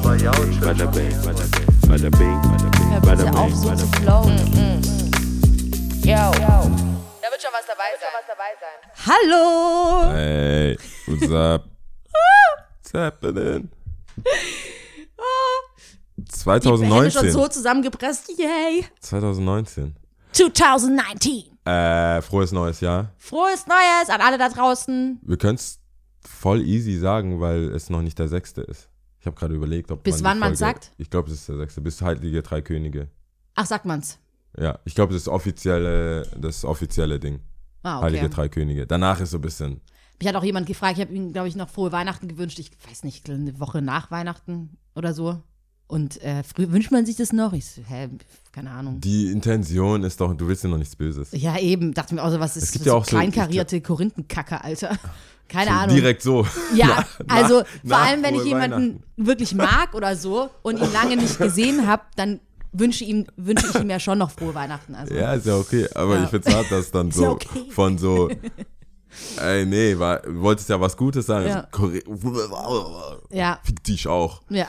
bing, bada bing, bada bing, bada bing, bada bing, bada bing. flowen. Yo. Da wird schon was dabei sein. Hallo! Hey, what's up? What's happening? Die Hände schon 2019. so zusammengepresst. Yay! 2019. 2019. Äh, frohes neues Jahr. Frohes Neues an alle da draußen. Wir können es voll easy sagen, weil es noch nicht der sechste ist. Ich habe gerade überlegt, ob Bis man wann Folge- sagt? Ich glaube, es ist der sechste. Bis Heilige Drei Könige. Ach, sagt man's. Ja, ich glaube, das ist offizielle, das offizielle Ding. Ah, Heilige okay. Drei Könige. Danach ist so ein bisschen. Mich hat auch jemand gefragt, ich habe ihm, glaube ich, noch frohe Weihnachten gewünscht. Ich weiß nicht, eine Woche nach Weihnachten oder so. Und äh, wünscht man sich das noch? Ich so, hä, keine Ahnung. Die Intention ist doch, du willst ja noch nichts Böses. Ja, eben, dachte mir auch so, was ist Es gibt ja auch so- kleinkarierte Korinthenkacke, Alter. Keine So Ahnung. Direkt so. Ja, Na- also nach- vor allem, wenn ich jemanden wirklich mag oder so und ihn lange nicht gesehen habe, dann wünsche ihm, wünsche ich ihm ja schon noch frohe Weihnachten. Also. Ja, ist ja okay. Aber Ja. ich finde hart, dass dann so ja okay. von so, ey, nee, war, du wolltest ja was Gutes sagen. Ja. Also, Ja, Fick dich auch. ja.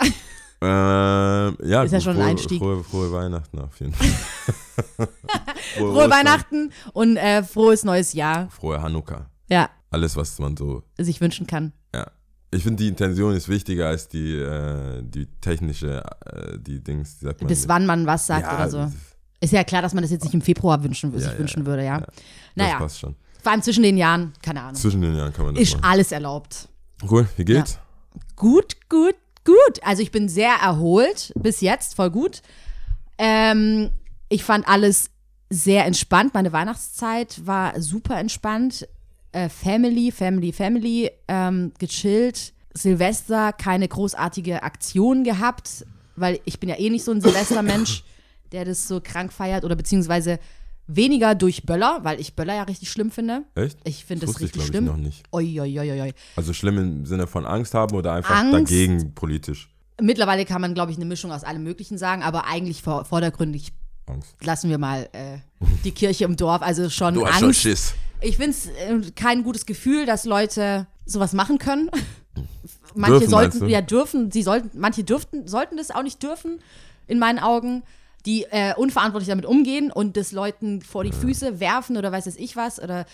Ähm, ja, Ist ja gut, schon ein frohe, Einstieg. Frohe, frohe Weihnachten auf jeden Fall. frohe Frohe. Weihnachten und äh, frohes neues Jahr. Frohe Hanukkah. Ja, Alles, was man so, sich wünschen kann. ja. Ich finde, die Intention ist wichtiger als die, äh, die technische, äh, die Dings, die sagt man. Bis wann man was sagt ja, oder so. das- Ist ja klar, dass man das jetzt nicht im Februar wünschen, Ja, sich ja, wünschen würde, ja. Das Naja, passt schon. vor allem zwischen den Jahren, keine Ahnung. Zwischen den Jahren kann man das Ist machen. alles erlaubt. Cool, wie geht's? Gut, gut, gut. Also ich bin sehr erholt bis jetzt, voll gut. Ähm, ich fand alles sehr entspannt. Meine Weihnachtszeit war super entspannt. Äh, Family, Family, Family, ähm, gechillt. Silvester keine großartige Aktion gehabt, weil ich bin ja eh nicht so ein Silvestermensch, der das so krank feiert oder beziehungsweise weniger durch Böller, weil ich Böller ja richtig schlimm finde. Echt? Ich finde Das das ich, richtig ich, schlimm. noch nicht. Oi, oi, oi, oi. Also schlimm im Sinne von Angst haben oder einfach Angst. dagegen politisch? Mittlerweile kann man, glaube ich, eine Mischung aus allem Möglichen sagen, aber eigentlich vor, vordergründig Angst. lassen wir mal äh, die Kirche im Dorf. Also schon Angst. Schiss. Ich finde es äh, kein gutes Gefühl, dass Leute sowas machen können. Manche Dürfen, sollten, ja dürfen, sie sollten, manche dürften, sollten das auch nicht dürfen, in meinen Augen, die äh, unverantwortlich damit umgehen und das Leuten vor die Füße werfen oder weiß es ich was oder,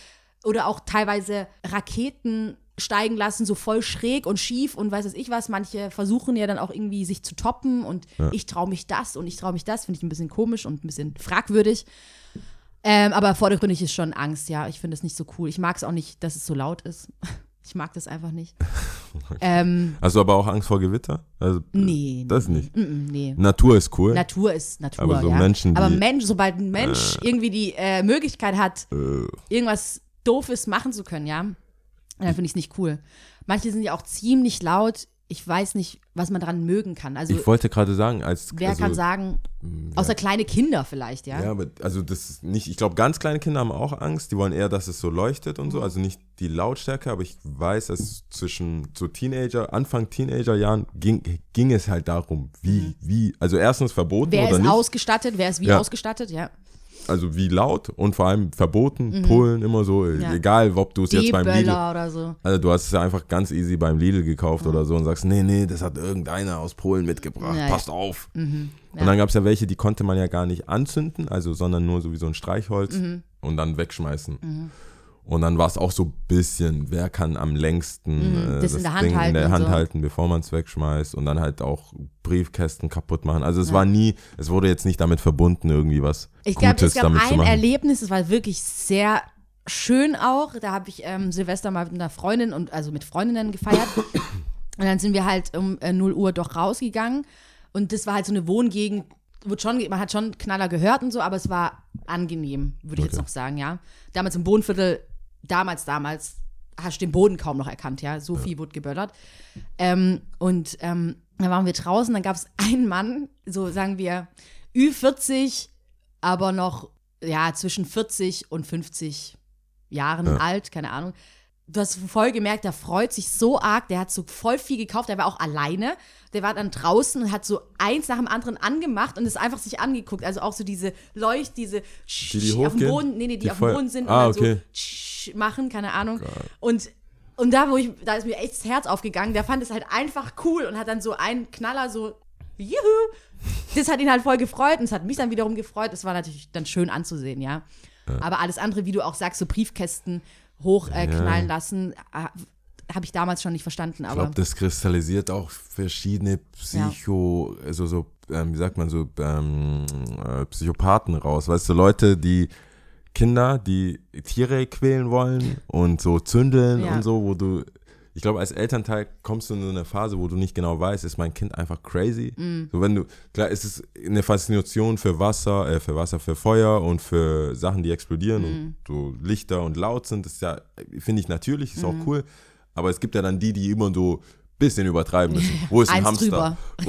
oder auch teilweise Raketen steigen lassen, so voll schräg und schief und weiß es ich was. Manche versuchen ja dann auch irgendwie sich zu toppen und ich traue mich das und ich traue mich das, finde ich ein bisschen komisch und ein bisschen fragwürdig. Ähm, aber vordergründig ist schon Angst, ja. Ich finde es nicht so cool. Ich mag es auch nicht, dass es so laut ist. Ich mag das einfach nicht. ähm, Hast du aber auch Angst vor Gewitter? Also, nee. Das nicht. nee, mm, nee. Natur ist cool. Natur ist Natur, Aber so ja. Menschen, aber Mensch, sobald ein Mensch irgendwie die äh, Möglichkeit hat, Äh, irgendwas Doofes machen zu können, ja, dann finde ich es nicht cool. Manche sind ja auch ziemlich laut. Ich weiß nicht, was man daran mögen kann. Also, ich wollte gerade sagen, als wer also, kann sagen, außer kleine Kinder vielleicht, ja. Ja, aber also das ist nicht, ich glaube, ganz kleine Kinder haben auch Angst. Die wollen eher, dass es so leuchtet und so. Also nicht die Lautstärke, aber ich weiß, dass zwischen so Teenager, Anfang Teenagerjahren ging, ging es halt darum, wie, wie, also erstens verboten Wer oder ist nicht. ausgestattet, wer ist wie Ja. ausgestattet, ja. Also wie laut und vor allem verboten, Polen immer so, Mhm. Ja. egal ob du es jetzt beim Lidl, oder so. also du hast es ja einfach ganz easy beim Lidl gekauft oder so und sagst, nee, nee, das hat irgendeiner aus Polen mitgebracht, Ja, passt auf. Ja. Und dann gab es ja welche, die konnte man ja gar nicht anzünden, also sondern nur so wie so ein Streichholz Mhm. und dann wegschmeißen. Und dann war es auch so ein bisschen, wer kann am längsten Mhm. das in der Hand Ding in halten der Hand so. halten, bevor man es wegschmeißt und dann halt auch Briefkästen kaputt machen. Also es war nie, es wurde jetzt nicht damit verbunden, irgendwie was Ich glaube, es gab ein. Erlebnis, es war wirklich sehr schön auch. Da habe ich ähm, Silvester mal mit einer Freundin und also mit Freundinnen gefeiert. und dann sind wir halt um äh, 0 Uhr doch rausgegangen. Und das war halt so eine Wohngegend, wird schon, man hat schon Knaller gehört und so, aber es war angenehm, würde ich jetzt Okay. noch sagen, ja. Damals im Bodenviertel, damals, damals, hast du den Boden kaum noch erkannt, ja. So viel wurde geböllert. Ähm, und ähm, da waren wir draußen, dann gab es einen Mann, so sagen wir, Ü40, aber noch, ja, zwischen 40 und 50 Jahren Ja. alt, keine Ahnung. Du hast voll gemerkt, der freut sich so arg, der hat so voll viel gekauft, der war auch alleine. Der war dann draußen und hat so eins nach dem anderen angemacht und ist einfach sich angeguckt. Also auch so diese Leucht, diese Die, die auf dem? Boden, nee, nee, die, Die auf dem Boden sind Ah, und dann okay. so machen, keine Ahnung. Und, Und da, wo ich, da ist mir echt das Herz aufgegangen, der fand es halt einfach cool und hat dann so einen Knaller so, juhu. Das hat ihn halt voll gefreut und es hat mich dann wiederum gefreut. Das war natürlich dann schön anzusehen, ja. Aber alles andere, wie du auch sagst, so Briefkästen hochknallen äh, knallen lassen, äh, habe ich damals schon nicht verstanden. Ich Aber glaube, das kristallisiert auch verschiedene Psycho, also so, ähm, wie sagt man so, ähm, äh, Psychopathen raus. Weißt du, Leute, die Kinder, die Tiere quälen wollen und so zündeln Ja. und so, wo du, ich glaube, als Elternteil kommst du in so eine Phase, wo du nicht genau weißt, ist mein Kind einfach crazy? Mm. So, wenn du, klar, es ist eine Faszination für Wasser, äh, für Wasser, für Feuer und für Sachen, die explodieren Mm. und so Lichter und laut sind, das ist ja, finde ich natürlich, ist auch Mm. cool. Aber es gibt ja dann die, die immer so ein bisschen übertreiben müssen. Wo ist ein Hamster?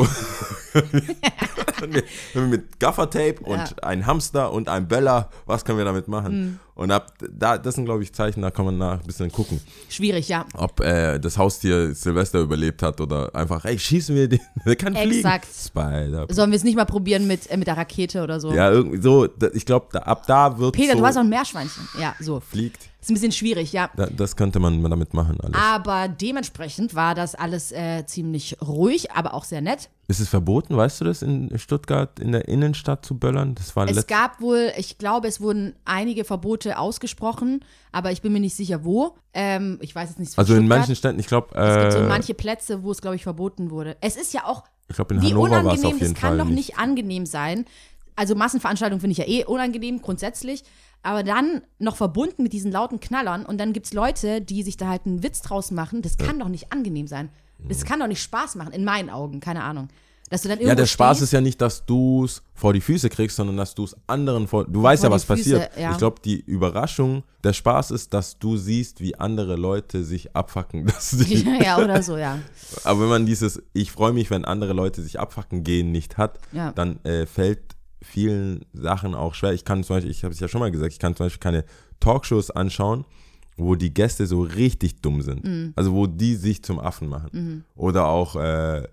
Mit Gaffertape und ein Hamster und ein Böller, was können wir damit machen? Und ab, da, das sind, glaube ich, Zeichen, da kann man nach ein bisschen gucken, schwierig, ja. ob äh, das Haustier Silvester überlebt hat oder einfach, ey, schießen wir den, der kann fliegen. Exakt. Spider. Sollen wir es nicht mal probieren mit, äh, mit der Rakete oder so? Ja, irgendwie so, da, ich glaube, da, ab da wird Peter, so du hast auch ein Meerschweinchen. Ja, so. fliegt. Ist ein bisschen schwierig, ja. Da, das könnte man damit machen alles. Aber dementsprechend war das alles äh, ziemlich ruhig, aber auch sehr nett. Ist es verboten, weißt du das, in Stuttgart in der Innenstadt zu böllern? Das war Es gab wohl, ich glaube, es wurden einige Verbote ausgesprochen, aber ich bin mir nicht sicher, wo. Ähm, ich weiß jetzt nicht. Also in Stuttgart. manchen Städten, ich glaube, Es gibt so äh, manche Plätze, wo es, glaube ich, verboten wurde. Es ist ja auch, ich glaube in wie Hannover war es auf jeden das kann Fall doch nicht. nicht angenehm sein. Also Massenveranstaltungen finde ich ja eh unangenehm, grundsätzlich. Aber dann noch verbunden mit diesen lauten Knallern und dann gibt es Leute, die sich da halt einen Witz draus machen. Das kann doch nicht angenehm sein. Das kann doch nicht Spaß machen, in meinen Augen, keine Ahnung. Dass du dann Ja, der Spaß stehst, ist ja nicht, dass du es vor die Füße kriegst, sondern dass du es anderen vor. Du weißt ja, die was Füße, passiert. ja. Ich glaube, die Überraschung, der Spaß ist, dass du siehst, wie andere Leute sich abfacken. Sie, ja, oder so, ja. aber wenn man dieses, ich freue mich, wenn andere Leute sich abfacken gehen, nicht hat, Ja. dann äh, fällt vielen Sachen auch schwer. Ich kann zum Beispiel, ich habe es ja schon mal gesagt, ich kann zum Beispiel keine Talkshows anschauen, wo die Gäste so richtig dumm sind. Mhm. Also wo die sich zum Affen machen. Oder auch, äh,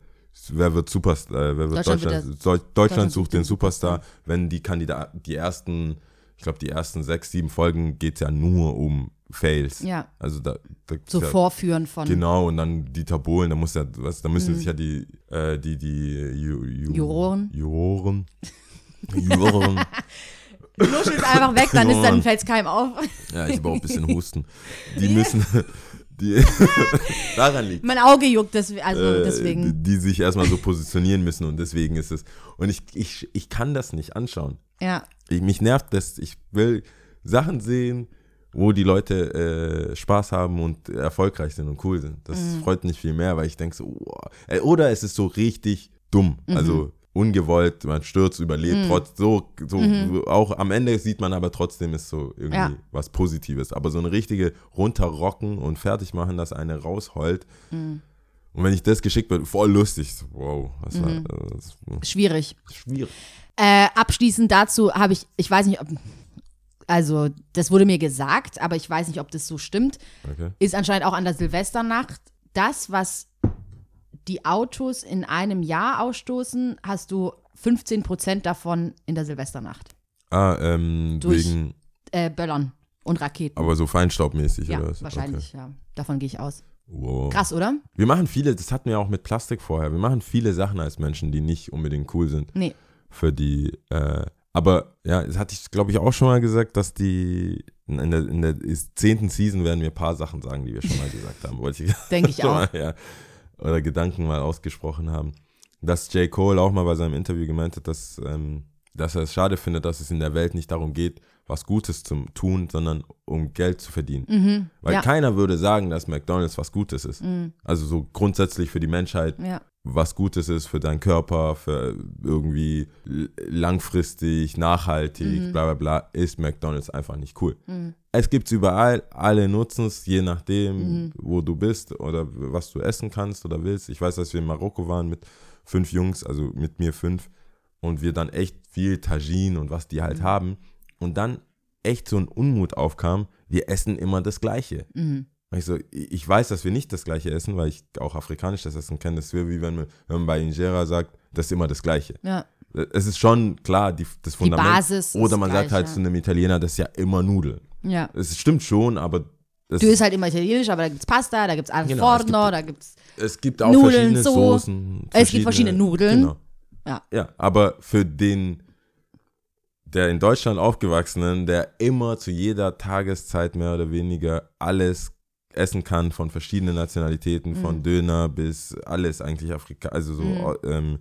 wer wird Superstar, äh, wer wird Deutschland Deutschland, wird Deutschland, Deutschland sucht den Superstar, wenn die Kandidaten, die ersten, ich glaube, die ersten sechs, sieben Folgen geht es ja nur um Fails. Ja. Also da, da So ja, Vorführen von Genau, und dann Dieter Bohlen, da muss ja, was, da müssen sich ja die, äh, die, die Ju, Ju, Juroren. Juroren. Juroren. Du nuschelst einfach weg, dann ist Oh dann fällt's keinem auf. Ja, ich habe auch ein bisschen Husten. Die müssen, die, daran liegt Mein Auge juckt, das, also äh, deswegen. Die, die sich erstmal so positionieren müssen und deswegen ist es. Und ich, ich, ich kann das nicht anschauen. Ja. Ich, mich nervt das. Ich will Sachen sehen, wo die Leute äh, Spaß haben und erfolgreich sind und cool sind. Das Mhm. freut mich viel mehr, weil ich denke so. Äh, oder es ist so richtig dumm. Mhm. Also ungewollt, man stürzt, überlebt, trotz so, so auch am Ende sieht man aber trotzdem ist so irgendwie Mhm. Ja. was Positives. Aber so eine richtige runterrocken und fertig machen, dass eine rausheult. Mhm. Und wenn ich das geschickt wird, voll lustig. So, Wow, das Mhm. war äh, das war Schwierig. schwierig. Äh, abschließend dazu habe ich, ich weiß nicht, ob, also das wurde mir gesagt, aber ich weiß nicht, ob das so stimmt, Okay. ist anscheinend auch an der Silvesternacht das, was die Autos in einem Jahr ausstoßen, hast du 15 Prozent davon in der Silvesternacht. Ah, ähm, Durch- wegen, Äh, Böllern und Raketen. aber so feinstaubmäßig ja, oder was? wahrscheinlich, ja. Davon gehe ich aus. Okay. Wow. Krass, oder? Wir machen viele, das hatten wir auch mit Plastik vorher, wir machen viele Sachen als Menschen, die nicht unbedingt cool sind Nee. für die, äh, aber ja, das hatte ich, glaube ich, auch schon mal gesagt, dass die, in der, in der zehnten Season werden wir ein paar Sachen sagen, die wir schon mal gesagt haben, Denke ich auch. mal, ja, oder Gedanken mal ausgesprochen haben. Dass J. Cole auch mal bei seinem Interview gemeint hat, dass, ähm, dass er es schade findet, dass es in der Welt nicht darum geht, was Gutes zu tun, sondern um Geld zu verdienen. Weil Mhm. ja. Mhm. keiner würde sagen, dass McDonalds was Gutes ist. Also so grundsätzlich für die Menschheit Ja. was Gutes ist für deinen Körper, für irgendwie langfristig, nachhaltig, Mhm. bla bla bla, ist McDonalds einfach nicht cool. Es gibt es überall, alle nutzen es, je nachdem, Mhm. wo du bist oder was du essen kannst oder willst. Ich weiß, dass wir in Marokko waren mit fünf Jungs, also mit mir fünf, und wir dann echt viel Tagine und was die Mhm. halt haben. Und dann echt so ein Unmut aufkam, wir essen immer das Gleiche. Mhm. Ich, so, ich weiß, dass wir nicht das Gleiche essen, weil ich auch afrikanisch das Essen kenne. Das wäre wie wenn man, wenn man bei Injera sagt, das ist immer das Gleiche. Ja. Es ist schon klar, die, das Fundament. Basis ist Oder man sagt gleich, halt ja. zu einem Italiener, das ist ja immer Nudeln. Ja. Es stimmt schon, aber Das, Du isst halt immer italienisch, aber da gibt's Pasta, da gibt's Al Genau, es gibt- da gibt's es gibt auch Nudeln, verschiedene so. Soßen. Es gibt verschiedene Nudeln. Genau. Ja. Ja, aber für den, der in Deutschland aufgewachsenen, der immer zu jeder Tageszeit mehr oder weniger alles essen kann, von verschiedenen Nationalitäten, Mhm. von Döner bis alles eigentlich Afrika, also so ähm,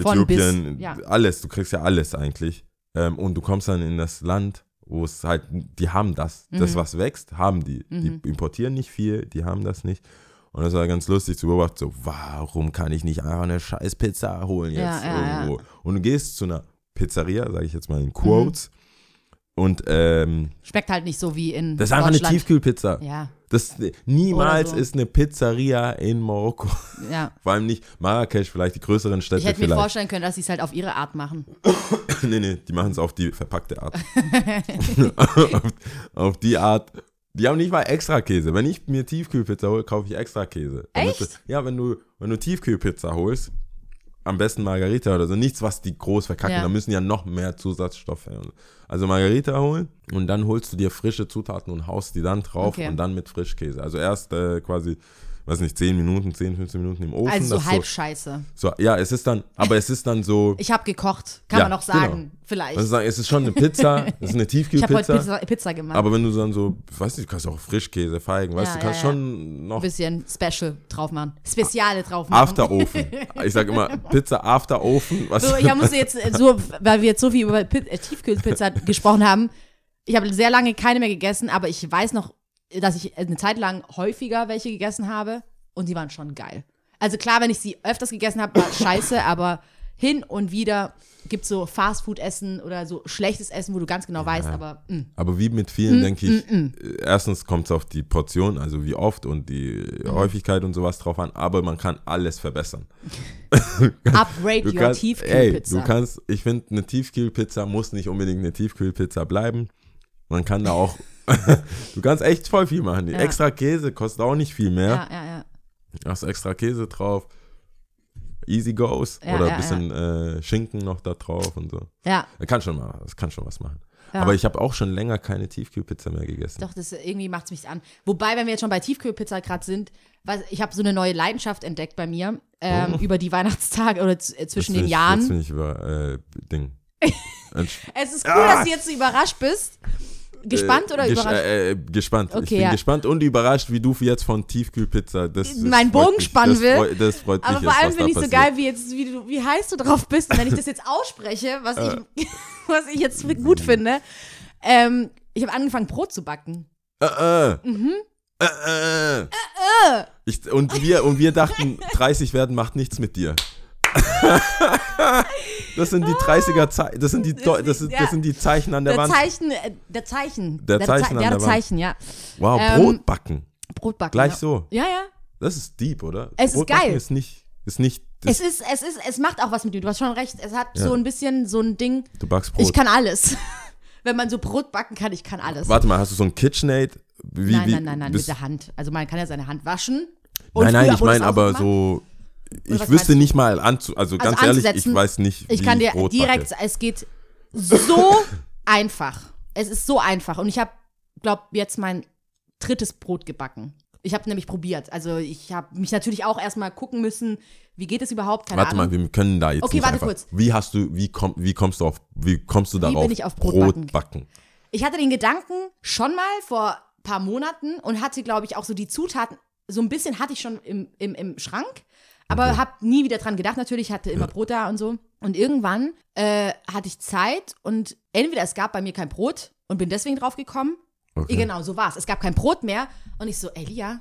Von bis, Äthiopien, ja. alles, du kriegst ja alles eigentlich. Ähm, und du kommst dann in das Land, wo es halt, die haben das, Mhm. das was wächst, haben die. Die importieren nicht viel, die haben das nicht. Und das war ganz lustig zu beobachten, so, warum kann ich nicht einfach eine scheiß Pizza holen jetzt Ja, ja, irgendwo? Und du gehst zu einer Pizzeria, sage ich jetzt mal in Quotes, und ähm, schmeckt halt nicht so wie in das ist einfach eine. Tiefkühlpizza. Ja, Das, niemals so. ist eine Pizzeria in Marokko. ja. Vor allem nicht Marrakesch, vielleicht die größeren Städte Ich hätte mir vielleicht. vorstellen können, dass sie es halt auf ihre Art machen. nee, nee, die machen es auf die verpackte Art. auf, auf die Art. Die haben nicht mal extra Käse. Wenn ich mir Tiefkühlpizza hole, kaufe ich extra Käse. Damit Echt? Du, ja, wenn du, wenn du Tiefkühlpizza holst, am besten Margarita oder so, nichts, was die groß verkacken, Ja. da müssen ja noch mehr Zusatzstoffe. Also Margarita holen und dann holst du dir frische Zutaten und haust die dann drauf Okay. und dann mit Frischkäse. Also erst äh, quasi, weiß nicht, 10 Minuten, 10, 15 Minuten im Ofen. Also so halb scheiße. so, so, ja, es ist dann, aber es ist dann so. Ich habe gekocht, kann Ja, man noch sagen, genau. vielleicht. Also sagen, es ist schon eine Pizza, es ist eine ich habe Tiefkühlpizza. heute Pizza, Pizza gemacht. Aber wenn du dann so, ich weiß nicht, du kannst auch Frischkäse, Feigen, weißt Ja, du, du kannst ja, schon noch Ein bisschen Special drauf machen. Speziale drauf machen. Afterofen. Ich sag immer Pizza Afterofen. Was So, ich muss jetzt so, weil wir jetzt so viel über äh, Tiefkühlpizza gesprochen haben. Ich habe sehr lange keine mehr gegessen, aber ich weiß noch, dass ich eine Zeit lang häufiger welche gegessen habe und die waren schon geil. Also klar, wenn ich sie öfters gegessen habe, war scheiße, aber hin und wieder gibt es so Fastfood-Essen oder so schlechtes Essen, wo du ganz genau weißt, aber mm. mh, Aber wie mit vielen, denke ich, äh, erstens kommt es auf die Portion, also wie oft und die Häufigkeit und sowas drauf an, aber man kann alles verbessern. upgrade Du your ey, Tiefkühlpizza. du kannst, ich finde, eine Tiefkühlpizza muss nicht unbedingt eine Tiefkühlpizza bleiben. Man kann da auch, du kannst echt voll viel machen. Ja. Extra Käse kostet auch nicht viel mehr. ja, ja, ja. Hast extra Käse drauf. Easy goes. Ja, Oder ja, ein bisschen äh, Schinken noch da drauf und so. Ja, Das kann schon mal, das kann schon was machen. Ja. Aber ich habe auch schon länger keine Tiefkühlpizza mehr gegessen. Doch, das irgendwie macht es mich an. Wobei, wenn wir jetzt schon bei Tiefkühlpizza gerade sind, was, ich habe so eine neue Leidenschaft entdeckt bei mir ähm, über die Weihnachtstage oder äh, zwischen Oh. Den ich- Jahren. Jetzt bin ich über äh, Ding. Es ist cool, Ah! dass du jetzt so überrascht bist. Gespannt oder Gesch- überrascht? Äh, äh, gespannt. ich Okay, bin ja. gespannt und überrascht, wie du jetzt von Tiefkühlpizza das, das freut Bogen mich, spannen das will. Freut, das freut Aber vor allem finde ich so geil, wie, jetzt, wie, du, wie heiß du drauf bist. Und wenn ich das jetzt ausspreche, was, Äh. ich, was ich jetzt gut finde, ähm, ich habe angefangen, Brot zu backen. Äh, äh. Mhm. Äh, äh. Ich, und, wir, und wir dachten, 30 werden macht nichts mit dir. das sind die 30er Zeichen, das sind die, Deu- das, ist, das sind die Zeichen an der, Der Wand. Zeichen, äh, der Zeichen. Der Zeichen Ze- an ja, der der. Zeichen, ja. Wow, Ähm, Brot backen. Brot backen. Gleich ja. so. Ja, ja. Das ist deep, oder? Es ist Brot backen geil. Ist nicht, ist nicht Es ist, es ist, es macht auch was mit dir. Du hast schon recht. Es hat Ja. so ein bisschen so ein Ding. du backst Brot. Ich kann alles. Wenn man so Brot backen kann, ich kann alles. Warte mal, hast du so ein KitchenAid? Wie, nein, wie, nein, nein, nein, mit der Hand. Also man kann ja seine Hand waschen. Nein, nein, ich meine aber gemacht. so, ich wüsste nicht mal anzu, also ganz ehrlich, ich weiß nicht, wie Ich kann dir Brot direkt, backe. es geht so einfach. Es ist so einfach. Und ich habe, glaube jetzt mein drittes Brot gebacken. Ich habe nämlich probiert. Also ich habe mich natürlich auch erstmal gucken müssen, wie geht es überhaupt? Keine Warte Ahnung. mal, wir können da jetzt Okay, warte einfach. kurz. Wie hast du, wie, komm, wie kommst du auf, wie kommst du darauf? bin ich auf Brot backen? Ich hatte den Gedanken schon mal vor ein paar Monaten und hatte, glaube ich, auch so die Zutaten, so ein bisschen hatte ich schon im, im, im Schrank, aber Mhm. habe nie wieder dran gedacht. Natürlich hatte immer Brot da und so. Und irgendwann äh, hatte ich Zeit und entweder es gab bei mir kein Brot und bin deswegen drauf gekommen. Okay. Genau, so war es. Es gab kein Brot mehr und ich so, ey, Lia,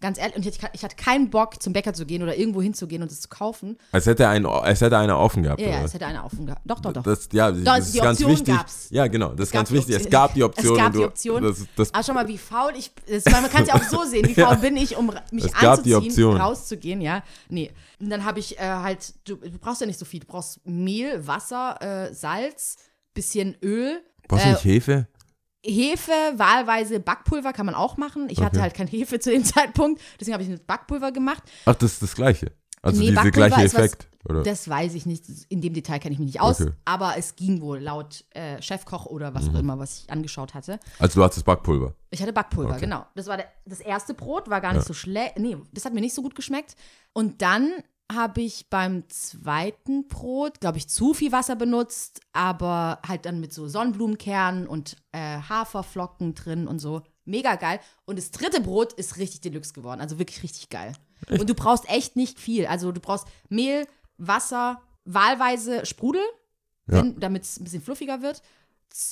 ganz ehrlich, und ich, ich hatte keinen Bock, zum Bäcker zu gehen oder irgendwo hinzugehen und es zu kaufen. Als hätte ein, als hätte einer offen gehabt. Ja, ja, es hätte einer offen gehabt. Doch, doch, doch. Das, ja, Doch, das ist die ganz Option wichtig. gab's. Ja, genau, das ist gab ganz wichtig. Es gab die Option. Es gab die du- Option. Das, das, Aber schau mal, wie faul ich. Das, man kann es ja auch so sehen, wie faul Ja. bin ich, um mich Es anzuziehen, rauszugehen, ja. Nee. Und dann habe ich äh, halt, du, du brauchst ja nicht so viel. Du brauchst Mehl, Wasser, äh, Salz, bisschen Öl. brauchst du äh, nicht Hefe? Hefe, wahlweise Backpulver kann man auch machen. Ich hatte Okay. halt kein Hefe zu dem Zeitpunkt, deswegen habe ich mit Backpulver gemacht. Ach, das ist das Gleiche. Also nee, dieser gleiche ist was, Effekt. Oder? Das weiß ich nicht. In dem Detail kenne ich mich nicht aus. Okay. Mhm. Aber es ging wohl laut äh, Chefkoch oder was auch immer, was ich angeschaut hatte. Also du hattest Backpulver. Ich hatte Backpulver, Okay. genau. Das war der, das erste Brot, war gar nicht so schlecht. Nee, das hat mir nicht so gut geschmeckt. Und dann habe ich beim zweiten Brot, glaube ich, zu viel Wasser benutzt, aber halt dann mit so Sonnenblumenkernen und äh, Haferflocken drin und so. Mega geil. Und das dritte Brot ist richtig Deluxe geworden. Also wirklich richtig geil. Und du brauchst echt nicht viel. Also du brauchst Mehl, Wasser, wahlweise Sprudel, Ja. damit es ein bisschen fluffiger wird,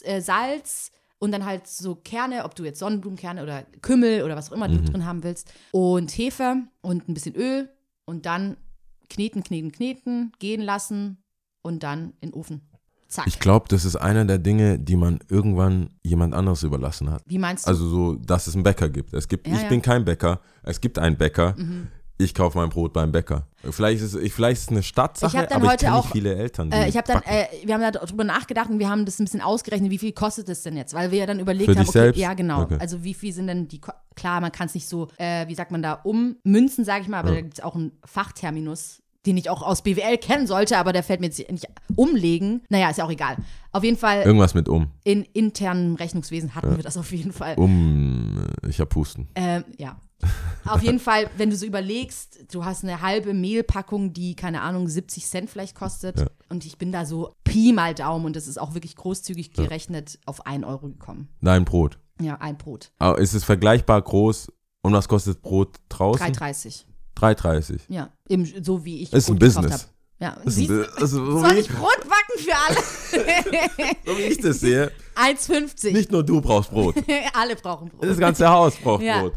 äh, Salz und dann halt so Kerne, ob du jetzt Sonnenblumenkerne oder Kümmel oder was auch immer Mhm. du drin haben willst. Und Hefe und ein bisschen Öl und dann kneten, kneten, kneten, gehen lassen und dann in den Ofen. Zack. Ich glaube, das ist einer der Dinge, die man irgendwann jemand anderes überlassen hat. Wie meinst du? Also so, dass es einen Bäcker gibt. Es gibt, Ja, ich ja. Mhm. bin kein Bäcker. Es gibt einen Bäcker. Ich kaufe mein Brot beim Bäcker. Vielleicht ist, es- vielleicht ist es eine Stadtsache, Ich hab dann aber ich heute kenne auch, viele Eltern. Äh, ich habe dann, äh, wir haben darüber nachgedacht und wir haben das ein bisschen ausgerechnet, wie viel kostet es denn jetzt? Weil wir ja dann überlegt Für haben, dich okay, selbst? ja genau, Okay. also wie viel sind denn die, Ko klar, man kann es nicht so, äh, wie sagt man da, ummünzen, sage ich mal, aber da gibt es auch einen Fachterminus, den ich auch aus BWL kennen sollte, aber der fällt mir jetzt nicht umlegen. Naja, ist ja auch egal. Auf jeden Fall, Irgendwas mit um. in internem Rechnungswesen hatten wir das auf jeden Fall. Um, äh, ich habe Husten. Ähm, ja. Auf jeden Fall, wenn du so überlegst, du hast eine halbe Mehlpackung, die, keine Ahnung, 70 Cent vielleicht kostet. Ja. Und ich bin da so Pi mal Daumen und das ist auch wirklich großzügig gerechnet auf 1 Euro gekommen. Nein, Brot. Ja, ein Brot. Aber ist es vergleichbar groß? Und was kostet Brot draußen? 3,30. 3,30. Ja, eben so wie ich Ist ein Brot gekauft Business. Ja, Das ist siehst, ein, das ist so, soll ich, Brot backen für alle? so wie ich das sehe. 1,50. Nicht nur du brauchst Brot. alle brauchen Brot. Das ganze Haus braucht Ja. Brot.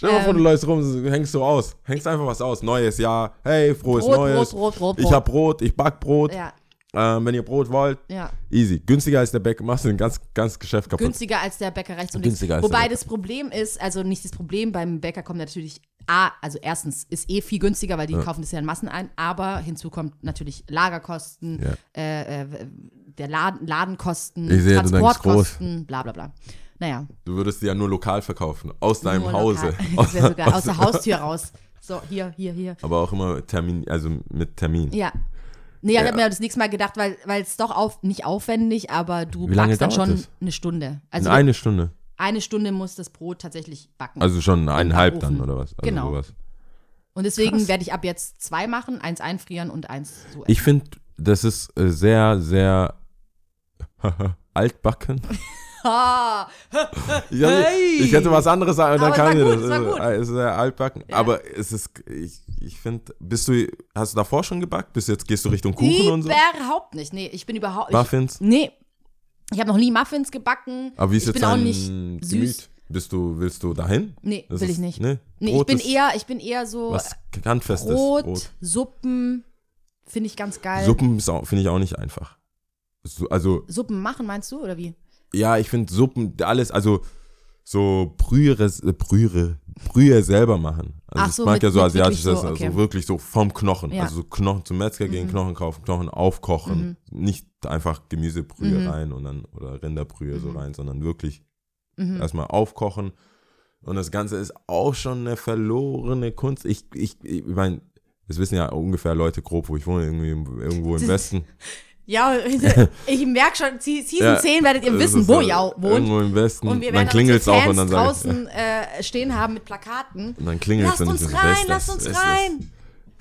Stell dir mal vor, Ähm. du läufst rum, hängst so aus. Hängst einfach was aus. Neues Jahr. Hey, frohes Brot, Neues. Brot, Brot, Brot, Ich hab Brot, ich back Brot. Ja, Ähm, wenn ihr Brot wollt, ja. easy. Günstiger als der Bäcker, machst du ein ganz, ganz Geschäft kaputt. Günstiger als der Bäcker rechts und links. Günstiger als Wobei das Problem ist, also nicht das Problem, beim Bäcker kommt natürlich A, also erstens ist eh viel günstiger, weil die kaufen das ja in Massen ein, aber hinzu kommt natürlich Lagerkosten, Ja. äh, äh, der Laden, Ladenkosten, Ich sehe, du denkst Transportkosten, bla bla bla. Naja, Du würdest die ja nur lokal verkaufen. Aus deinem nur Hause. Das wäre sogar aus der Haustür raus. So, hier, hier, hier. Aber auch immer Termin, also mit Termin. Ja. Nee, ich Ja. habe mir das nächste Mal gedacht, weil es doch auf, nicht aufwendig, aber du Wie backst dann schon das? eine Stunde. Also eine Stunde. eine Stunde muss das Brot tatsächlich backen. Also schon eineinhalb dann, oder was? Also Genau. Sowas. Und deswegen Krass. werde ich ab jetzt zwei machen, eins einfrieren und eins so. Ich finde, das ist äh, sehr, sehr altbacken. Ich, hab- Hey! ich hätte was anderes sagen, dann kam mir gut, das. es äh, Es ist sehr altbacken. Aber es ist, ich, ich finde, bist du, hast du davor schon gebackt? Bist du jetzt, gehst du Richtung Kuchen und so? überhaupt nicht. Nee, ich bin überhaupt ich, Muffins? Nee. Ich habe noch nie Muffins gebacken. Aber wie ist ich jetzt bin auch nicht Gemüt? süß. Bist du, willst du dahin? Nee, Das will ist- ich nicht. Ne? Nee, Brot ich bin eher, ich bin eher so was handfestes. Brot, Brot. Suppen, finde ich ganz geil. Suppen finde ich auch nicht einfach. So, also, Suppen machen, meinst du, oder wie? Ja, ich finde Suppen, alles, also so Brühe, Brühe, Brühe selber machen. Also Ach ich so, mag mit- ja so wirklich so, Essen, okay. also wirklich so vom Knochen. Ja. Mhm. Also so Knochen zum Metzger gehen, Knochen kaufen, Knochen aufkochen. Nicht einfach Gemüsebrühe Mhm. rein und dann, oder Rinderbrühe so rein, sondern wirklich Mhm. erstmal aufkochen. Und das Ganze ist auch schon eine verlorene Kunst. Ich, ich, ich meine, das wissen ja ungefähr Leute grob, wo ich wohne, irgendwie irgendwo im Westen. Ja, ich merke schon, Se- Season Ja, 10 werdet ihr wissen, wo ja ihr wohnt. Irgendwo im Westen. Und wir dann werden klingelt es unsere auch und dann ich, draußen äh, stehen haben mit Plakaten. und dann klingelt es Lasst und uns ich rein, lasst das? uns rein.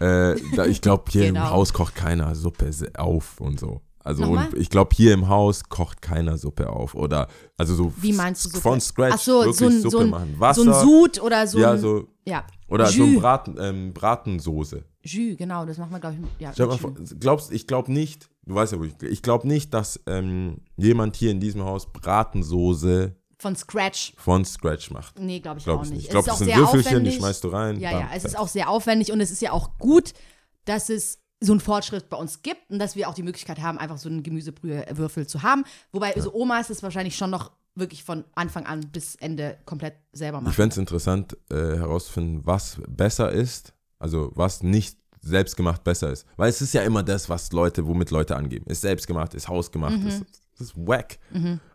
Äh, ich glaube, hier Genau. im Haus kocht keiner Suppe auf und so. Also und ich glaube, hier im Haus kocht keiner Suppe auf. Oder also so Wie meinst du Suppe? von Scratch Ach so, wirklich so ein, Suppe so ein, machen. Wasser, so ein Sud oder so ja, so, ja. oder Jus. so ein Braten, ähm, Bratensoße. Jus, genau, das machen wir, glaube ich, ja. Jus. glaubst, ich glaube nicht, du weißt ja, wo ich, ich glaube nicht, dass ähm, jemand hier in diesem Haus Bratensoße Von Scratch. von Scratch macht. Nee, glaube ich Glaub auch ich nicht. Ich glaube, es das sind Würfelchen, die aufwendig. schmeißt du rein. Ja, bam, ja, es ist auch sehr aufwendig und es ist ja auch gut, dass es so einen Fortschritt bei uns gibt und dass wir auch die Möglichkeit haben, einfach so einen Gemüsebrühewürfel zu haben. Wobei so Oma ist es wahrscheinlich schon noch wirklich von Anfang an bis Ende komplett selber Ich machen. fände es interessant äh, herauszufinden, was besser ist, also was nicht selbstgemacht besser ist. Weil es ist ja immer das, was Leute, womit Leute angeben. Ist selbstgemacht, ist hausgemacht, Mhm. ist, das ist wack.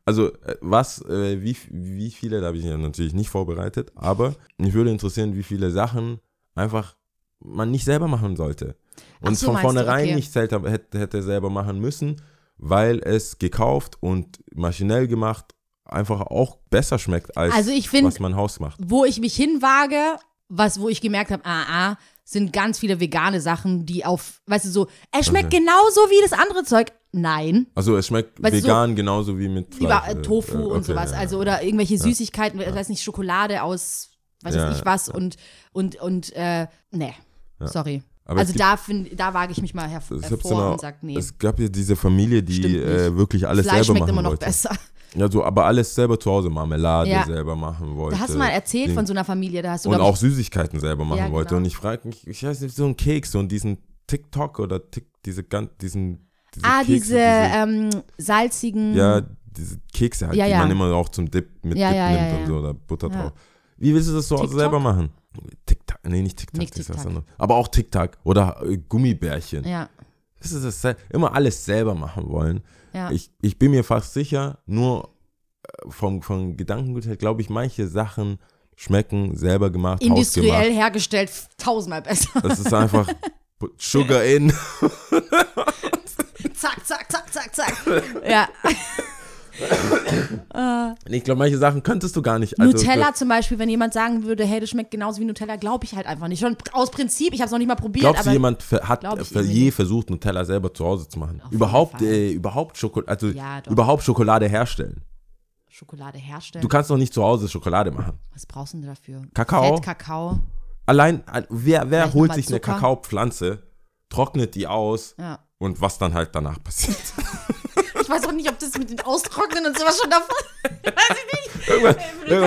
Also äh, was, äh, wie, wie viele, da habe ich ja natürlich nicht vorbereitet, aber mich würde interessieren, wie viele Sachen einfach man nicht selber machen sollte. Und so, von vornherein okay. nicht selber, hätte, hätte selber machen müssen, weil es gekauft und maschinell gemacht einfach auch besser schmeckt als Also find- was man Haus macht. Wo ich mich hinwage, was, wo ich gemerkt habe, ah, ah, sind ganz viele vegane Sachen, die auf, weißt du, so, es schmeckt genauso wie das andere Zeug. Nein. Also es schmeckt Weißt du, so- vegan genauso wie mit Lieber Fleisch. äh, Tofu äh, und okay, sowas. ja. Also, oder irgendwelche Süßigkeiten, ich weiß nicht, Schokolade aus, weiß Ja, ich was und, und, und, äh, nee. Sorry. Aber also da, find, da wage ich mich mal herv Es, gab so hervor eine, und sage, nee. es gab ja diese Familie, die nicht. äh, wirklich alles Fleisch selber schmeckt machen immer noch wollte. besser. Ja, so, aber alles selber zu Hause, Marmelade Ja. selber machen wollte. Da hast du mal erzählt Ding. von so einer Familie, da hast du Und auch Süßigkeiten selber machen Ja, wollte. genau. Und ich frage mich, ich weiß nicht, so ein Keks, so diesen TikTok oder Tik, diese ganz, diesen, diese Ah, Kekse, diese, ähm, salzigen. ja, diese Kekse halt, Ja, die man immer auch zum Dip mit Dip nimmt und so, oder Butter drauf. Wie willst du das zu Hause selber machen? TikTok, nee, nicht TikTok, Nicht das TikTok. anderes. Aber auch TikTok oder äh, Gummibärchen. Ja, Das ist das, immer alles selber machen wollen. Ja. Ich, ich bin mir fast sicher, nur äh, vom, vom Gedankengut her, glaube ich, manche Sachen schmecken selber gemacht, Industriell hausgemacht. hergestellt, tausendmal besser. Das ist einfach Sugar in. zack, zack, zack, zack, zack. ja. Ich glaube, manche Sachen könntest du gar nicht. Also, Nutella zum Beispiel, wenn jemand sagen würde, hey, das schmeckt genauso wie Nutella, glaube ich halt einfach nicht. Schon aus Prinzip, ich habe es noch nicht mal probiert, Glaubst du, jemand hat je versucht, Nutella selber zu Hause zu machen? Auf Überhaupt, äh, überhaupt Schokolade, also Ja, überhaupt Schokolade herstellen. Schokolade herstellen. Du kannst doch nicht zu Hause Schokolade machen. Was brauchst du denn dafür? Kakao? Fett, Kakao. Allein, äh, wer, wer Vielleicht holt sich eine? Kakaopflanze, trocknet die aus Ja. Und was dann halt danach passiert? Ich weiß auch nicht, ob das mit den Austrocknen und sowas schon davon. weiß ich nicht. Irgendwann-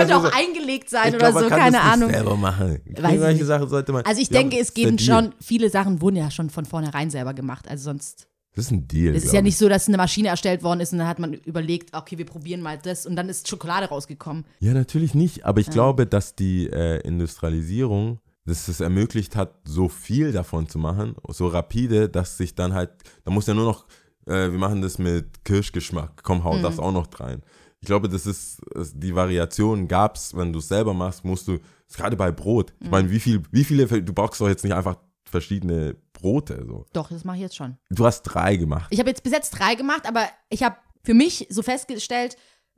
Könnte auch eingelegt sein Ich oder glaub, man so, kann keine das nicht Ahnung. selber machen. Weiß ich Manche. Sachen sollte man. Also ich Ja, denke, es gehen Deal. schon, viele Sachen wurden ja schon von vornherein selber gemacht. Also sonst, Das ist ein Deal. es ist ja ich. nicht so, dass eine Maschine erstellt worden ist und dann hat man überlegt, okay, wir probieren mal das und dann ist Schokolade rausgekommen. Ja, natürlich nicht. Aber ich glaube, dass die äh, Industrialisierung dass es ermöglicht hat, so viel davon zu machen, so rapide, dass sich dann halt, da muss ja nur noch, äh, wir machen das mit Kirschgeschmack, komm, hau Mhm. das auch noch rein. Ich glaube, das ist, die Variation gab es, wenn du es selber machst, musst du, gerade bei Brot. Mhm. Ich meine, wie viel, wie viele, du brauchst doch jetzt nicht einfach verschiedene Brote, so. Doch, das mache ich jetzt schon. Du hast drei gemacht. Ich habe jetzt bis jetzt drei gemacht, aber ich habe für mich so festgestellt,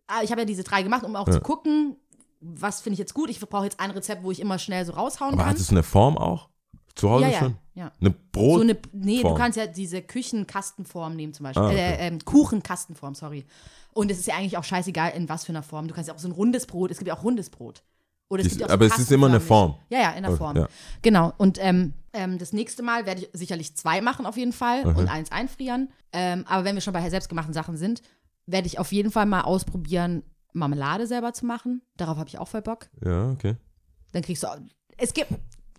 ah, ich habe ja diese drei gemacht, um auch Ja. zu gucken, was finde ich jetzt gut. Ich brauche jetzt ein Rezept, wo ich immer schnell so raushauen Aber kann. hattest du eine Form auch? Zu Hause ja, ja, schon? ja. Eine Brot? So eine, nee, Form. du kannst ja diese Küchenkastenform nehmen zum Beispiel. Ah, okay. äh, ähm, Kuchenkastenform, sorry. Und es ist ja eigentlich auch scheißegal, in was für einer Form. Du kannst ja auch so ein rundes Brot, es gibt ja auch rundes Brot. Oder es Ist- gibt ja auch so aber es ist immer eine. Form. Ja, ja, in der Okay, Form. ja. Genau. Und ähm, ähm, das nächste Mal werde ich sicherlich zwei machen auf jeden Fall Mhm. und eins einfrieren. Ähm, aber wenn wir schon bei selbstgemachten Sachen sind, werde ich auf jeden Fall mal ausprobieren, Marmelade selber zu machen. Darauf habe ich auch voll Bock. Ja, okay. Dann kriegst du. Es gibt.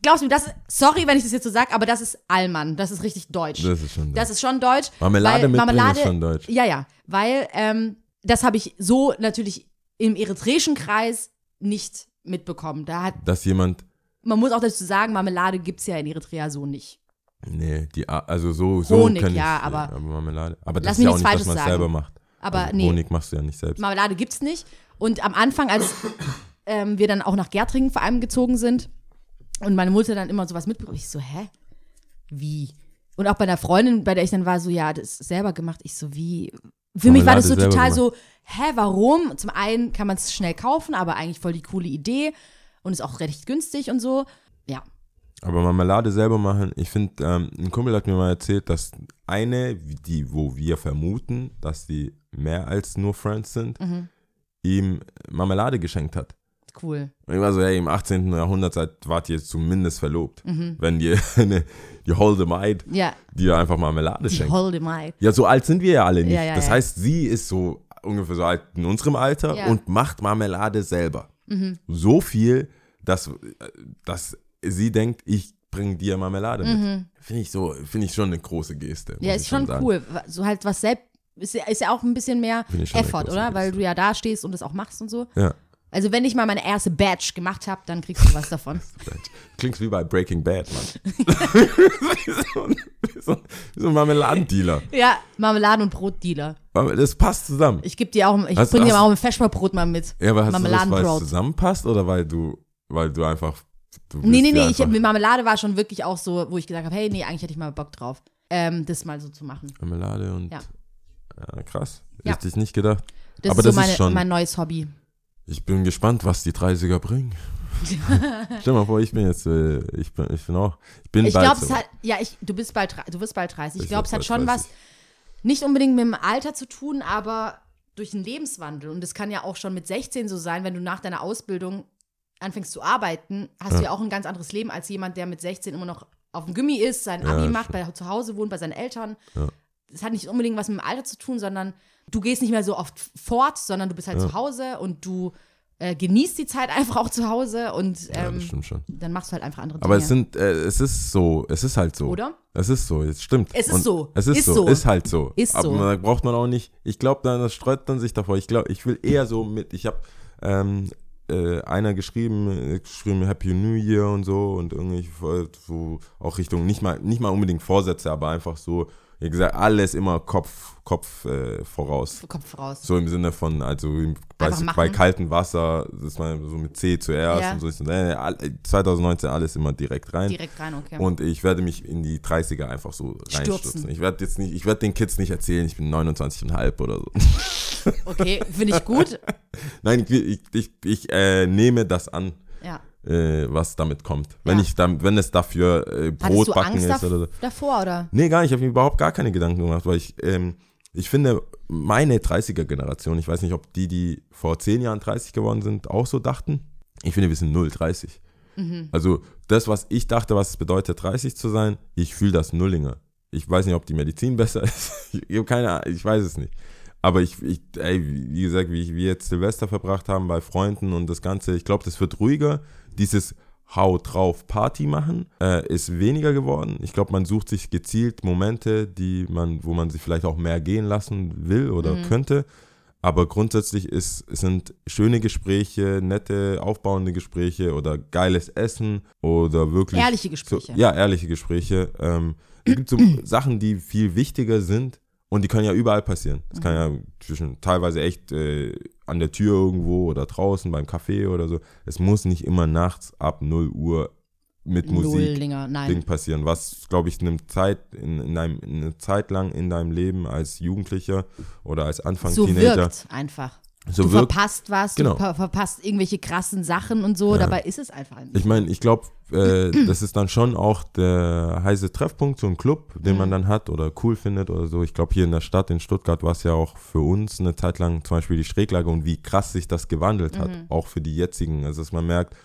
Glaubst du mir, das ist, sorry, wenn ich das jetzt so sage, aber das ist Allmann. Das ist richtig deutsch. Das ist schon Das ist schon deutsch. Marmelade mitbringen Marmelade, ist schon deutsch. Ja, ja. Weil ähm, das habe ich so natürlich im eritreischen Kreis nicht mitbekommen. Da hat, Dass jemand man muss auch dazu sagen, Marmelade gibt es ja in Eritrea so nicht. Nee, die, also so, so Honig, kann ich, ja, aber- Marmelade. Aber das Lass ist ja auch nicht, was man sagen. selber macht. Aber also nee. Honig machst du ja nicht selbst. Marmelade gibt es nicht. Und am Anfang, als ähm, wir dann auch nach Gärtringen vor allem gezogen sind und meine Mutter dann immer sowas mitbekommen, ich so, hä? Wie? Und auch bei einer Freundin, bei der ich dann war, so, ja, das ist selber gemacht. Ich so, wie? Für mich war das so Marmelade total selber so, hä, warum? Zum einen kann man es schnell kaufen, aber eigentlich voll die coole Idee und ist auch recht günstig und so. Ja. Aber Marmelade selber machen, ich finde, ähm, ein Kumpel hat mir mal erzählt, dass eine, die, wo wir vermuten, dass die mehr als nur Friends sind, Mhm. ihm Marmelade geschenkt hat. Cool. Und ich war so, hey, im 18. Jahrhundert seid, wart ihr zumindest verlobt. Mhm. Wenn ihr eine, die holde Maid, Ja, die dir einfach Marmelade die schenkt. holde Mai. Ja, so alt sind wir ja alle nicht. Ja, ja, das heißt, sie ist so ungefähr so alt in unserem Alter. Mhm. und macht Marmelade selber. So viel, dass, dass sie denkt, ich bringe dir Marmelade mit. Finde ich so, finde ich schon eine große Geste. Mhm. Ja, ist schon sagen. cool. So halt was selbst, ist ja, ist ja auch ein bisschen mehr Effort, oder? Weil du ja da stehst und das auch machst und so. Ja. Also wenn ich mal meine erste Batch gemacht habe, dann kriegst du was davon. Klingt wie bei Breaking Bad, Mann. wie, so ein, wie, so, wie so ein Marmeladendealer. ja, Marmeladen- und Brotdealer. Das passt zusammen. Ich gebe dir auch, ich bringe dir auch ein Feschbarbrot mal mit. ja, aber hast du das, weil es zusammenpasst oder weil du, weil du einfach du Nee, nee, nee, ich, mit Marmelade war schon wirklich auch so, wo ich gesagt habe, hey, nee, eigentlich hätte ich mal Bock drauf, ähm, das mal so zu machen. Marmelade und. Ja. Ja, krass. Ja. Hätte ich nicht gedacht. Das Aber ist so das meine, ist schon. mein neues Hobby. Ich bin gespannt, was die 30er bringen. Stell mal vor, ich bin jetzt, äh, ich bin, ich bin auch, ich bin Ich bald glaube, so. es hat, ja, ich, du bist bald, du wirst bald 30. Ich glaube, es hat schon 30. was, nicht unbedingt mit dem Alter zu tun, aber durch den Lebenswandel. Und das kann ja auch schon mit 16 so sein, wenn du nach deiner Ausbildung anfängst zu arbeiten, hast du ja auch ein ganz anderes Leben als jemand, der mit 16 immer noch auf dem Gummi ist, sein Ja, Abi das macht, bei, zu Hause wohnt, bei seinen Eltern. Ja. Das hat nicht unbedingt was mit dem Alter zu tun, sondern du gehst nicht mehr so oft fort, sondern du bist halt Ja. zu Hause und du äh, genießt die Zeit einfach auch zu Hause und ja, ähm, das stimmt schon. dann machst du halt einfach andere Dinge. Aber es sind, äh, es ist so, es ist halt so. Oder? Es ist so, es stimmt. Es ist Und so. Es ist, Ist so. so. Ist halt so. Ist Aber so. da braucht man auch nicht, ich glaube, dann das sträubt man sich davor. Ich glaube, ich will eher so mit, ich habe ähm, äh, einer geschrieben, äh, geschrieben Happy New Year und so und irgendwie so auch Richtung, nicht mal, nicht mal unbedingt Vorsätze, aber einfach so, wie gesagt, alles immer Kopf, Kopf äh, voraus. Kopf raus. So im Sinne von, also machen. bei kaltem Wasser, das war so mit C zuerst Ja. und so. Ich so, nee, nee, all- 2019 alles immer direkt rein. Direkt rein, okay. Und ich werde mich in die 30er einfach so reinstürzen. Stürzen. Ich werde jetzt nicht, ich werde den Kids nicht erzählen, ich bin 29,5 oder so. Okay, finde ich gut. Nein, ich, ich, ich, ich äh, nehme das an, Ja. Äh, was damit kommt. Wenn Ja. ich dann, wenn es dafür äh, Brot du backen Angst ist oder so. davor, oder? Nee, gar nicht. Ich habe mir überhaupt gar keine Gedanken gemacht, weil ich, ähm, ich finde, meine 30er-Generation, ich weiß nicht, ob die, die vor 10 Jahren 30 geworden sind, auch so dachten. Ich finde, wir sind 0, 30. Also das, was ich dachte, was es bedeutet, 30 zu sein, ich fühle das Nullinger. Ich weiß nicht, ob die Medizin besser ist. Ich habe keine Ahnung, ich weiß es nicht. Aber ich, ich ey, wie gesagt, wie wir jetzt Silvester verbracht haben bei Freunden und das Ganze, ich glaube, das wird ruhiger. Dieses Hau drauf Party machen äh, ist weniger geworden. Ich glaube, man sucht sich gezielt Momente, die man, wo man sich vielleicht auch mehr gehen lassen will oder könnte. Aber grundsätzlich ist, sind schöne Gespräche, nette, aufbauende Gespräche oder geiles Essen oder wirklich. Ehrliche Gespräche. So, ja, ehrliche Gespräche. Ähm, es gibt so Sachen, die viel wichtiger sind und die können ja überall passieren. Das kann ja zwischen teilweise echt äh, an der Tür irgendwo oder draußen beim Café oder so. Es muss nicht immer nachts ab 0 Uhr mit Musik Nullinger, nein. Ding passieren, was, glaube ich, eine Zeit, in, in einem, eine Zeit lang in deinem Leben als Jugendlicher oder als Anfang so Teenager wirkt einfach. So du wirkt. verpasst was, Genau. du ver verpasst irgendwelche krassen Sachen und so, dabei ist es einfach nicht. Ich meine, ich glaube, äh, das ist dann schon auch der heiße Treffpunkt, so ein Club, den Mhm. man dann hat oder cool findet oder so. Ich glaube, hier in der Stadt, in Stuttgart, war es ja auch für uns eine Zeit lang zum Beispiel die Schräglage und wie krass sich das gewandelt hat, Mhm. auch für die jetzigen. Also, dass man merkt,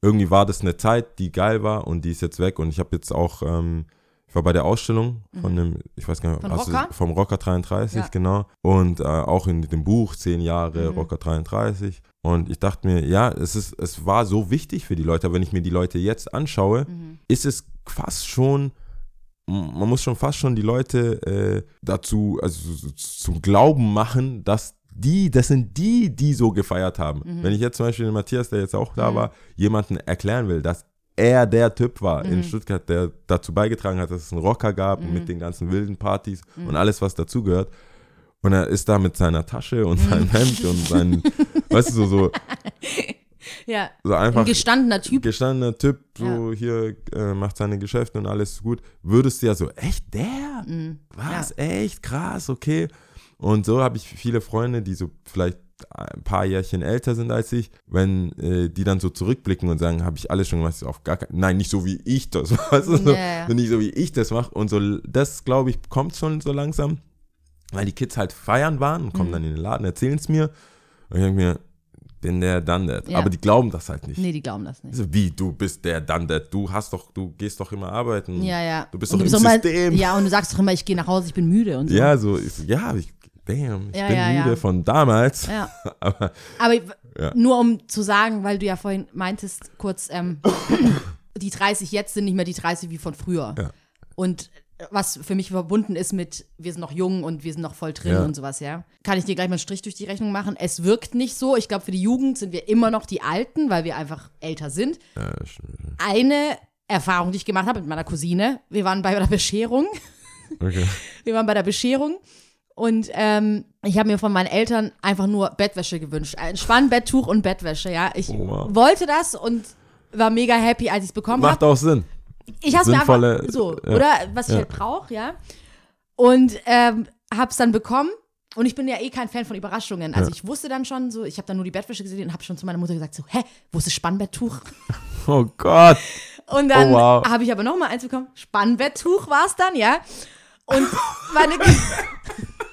irgendwie war das eine Zeit, die geil war und die ist jetzt weg. Und ich habe jetzt auch, ähm, ich war bei der Ausstellung von dem, ich weiß gar nicht, Mhm. Von hast du- Rocker? vom Rocker 33, Ja. genau. Und äh, auch in dem Buch, zehn Jahre, Mhm. Rocker 33. Und ich dachte mir, ja, es, ist, es war so wichtig für die Leute, aber wenn ich mir die Leute jetzt anschaue, Mhm. ist es fast schon, man muss schon fast schon die Leute äh, dazu, also so- zum Glauben machen, dass die, das sind die, die so gefeiert haben. Mhm. Wenn ich jetzt zum Beispiel den Matthias, der jetzt auch da war, jemanden erklären will, dass er der Typ war Mhm. in Stuttgart, der dazu beigetragen hat, dass es einen Rocker gab mit den ganzen wilden Partys Mhm. und alles, was dazugehört. Und er ist da mit seiner Tasche und seinem Mhm. Hemd und seinen, weißt du, so, so, Ja, so ein einfach gestandener Typ. gestandener Typ, so hier äh, macht seine Geschäfte und alles gut, würdest du ja so, echt der? Mhm. Was? Echt? Krass, okay. Und so habe ich viele Freunde, die so vielleicht ein paar Jährchen älter sind als ich, wenn äh, die dann so zurückblicken und sagen, habe ich alles schon gemacht, so, auf gar nein, nicht so wie ich das, weißt du, so, Ja, ja. nicht so wie ich das mache und so, das glaube ich, kommt schon so langsam, weil die Kids halt feiern waren und Mhm. kommen dann in den Laden, erzählen es mir und ich denke mir, bin der, dann. Ja. Aber die glauben das halt nicht. Nee, die glauben das nicht. Also wie, du bist der, dann du hast doch, du gehst doch immer arbeiten. Ja, ja. Du bist Und doch im immer, System. Ja, und du sagst doch immer, ich gehe nach Hause, ich bin müde und so. Ja, so, ich, so, ja, ich, damn, ich Ja, bin ja, müde ja. von damals. Aber Aber nur um zu sagen, weil du ja vorhin meintest, kurz, ähm, die 30 jetzt sind nicht mehr die 30 wie von früher. Und was für mich verbunden ist mit, wir sind noch jung und wir sind noch voll drin und sowas, ja. Kann ich dir gleich mal einen Strich durch die Rechnung machen? Es wirkt nicht so. Ich glaube, für die Jugend sind wir immer noch die Alten, weil wir einfach älter sind. Eine Erfahrung, die ich gemacht habe mit meiner Cousine, wir waren bei der Bescherung. okay. Wir waren bei der Bescherung und ähm, ich habe mir von meinen Eltern einfach nur Bettwäsche gewünscht. Ein Spannbetttuch und Bettwäsche, ja. Ich Oh, wow. wollte das und war mega happy, als ich es bekommen Macht habe. auch Sinn. Ich habe mir einfach so, ja. oder was ich Ja. halt brauche, ja. Und ähm, hab's dann bekommen. Und ich bin ja eh kein Fan von Überraschungen. Also Ja. ich wusste dann schon so, ich habe dann nur die Bettwäsche gesehen und habe schon zu meiner Mutter gesagt so, hä, wo ist das Spannbetttuch? Oh Gott. Und dann Oh, wow. habe ich aber noch mal eins bekommen. Spannbetttuch war es dann, ja. Und meine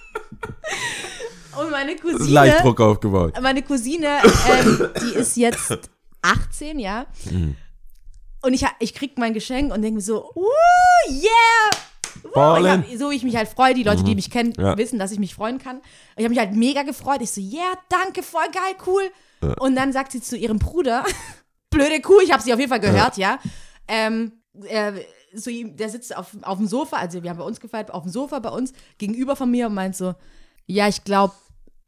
und meine Cousine, leicht Druck aufgebaut. meine Cousine, ähm, die ist jetzt 18, ja. Mhm. Und ich, ich krieg mein Geschenk und denke mir so, uh, yeah! Ballin. hab, so wie ich mich halt freue, die Leute, die mich kennen, Mhm. Ja. wissen, dass ich mich freuen kann. Und ich habe mich halt mega gefreut. Ich so, yeah, danke, voll geil, cool. Und dann sagt sie zu ihrem Bruder, blöde Kuh, ich habe sie auf jeden Fall gehört, ja. Ähm, äh, so, der sitzt auf, auf dem Sofa, also wir haben bei uns gefeiert, auf dem Sofa bei uns, gegenüber von mir und meint so, ja, ich glaube,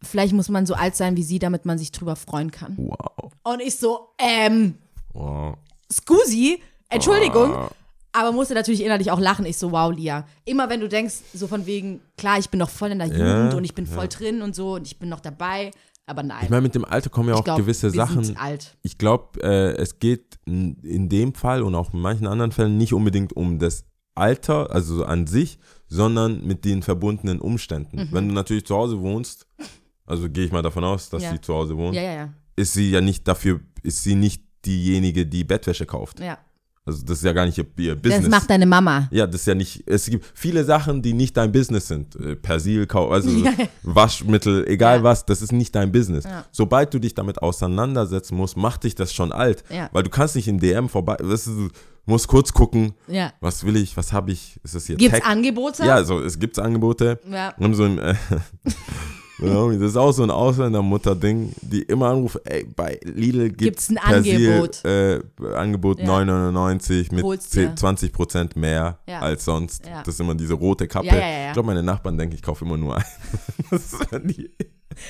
vielleicht muss man so alt sein wie sie, damit man sich drüber freuen kann. Wow. Und ich so, ähm, wow. Scusi, Entschuldigung. Ah. Aber musste natürlich innerlich auch lachen. Ich so, wow, Lia. Immer wenn du denkst, so von wegen, klar, ich bin noch voll in der Ja, Jugend und ich bin voll drin und so und ich bin noch dabei. Aber nein. Ich meine, mit dem Alter kommen ja auch glaub, gewisse Sachen. Ich glaube, äh, es geht in, in dem Fall und auch in manchen anderen Fällen nicht unbedingt um das Alter, also an sich, sondern mit den verbundenen Umständen. Mhm. Wenn du natürlich zu Hause wohnst, also gehe ich mal davon aus, dass Ja. sie zu Hause wohnt, ja, ja. ist sie ja nicht dafür, ist sie nicht diejenige, die Bettwäsche kauft. ja. Also das ist ja gar nicht ihr, ihr Business. Das macht deine Mama. Ja, das ist ja nicht, es gibt viele Sachen, die nicht dein Business sind. Äh, Persil, also Ja. Waschmittel, egal Ja. was, das ist nicht dein Business. Ja. Sobald du dich damit auseinandersetzen musst, macht dich das schon alt. Weil du kannst nicht in DM vorbei, das ist, du musst kurz gucken, Ja. was will ich, was habe ich, ist das hier Gibt's Tech? Angebote? Ja, also es gibt Angebote. Ja. Wir haben so ein, äh, das ist auch so ein Ausländermutter-Ding, die immer anruft, ey, bei Lidl Gibt's gibt's ein Angebot? Äh, Angebot Ja. 9,99 mit Hol's 10, dir. 20 Prozent mehr Ja. als sonst. Ja. Das ist immer diese rote Kappe. Ich glaube, meine Nachbarn denken, ich kaufe immer nur ein. das ist die,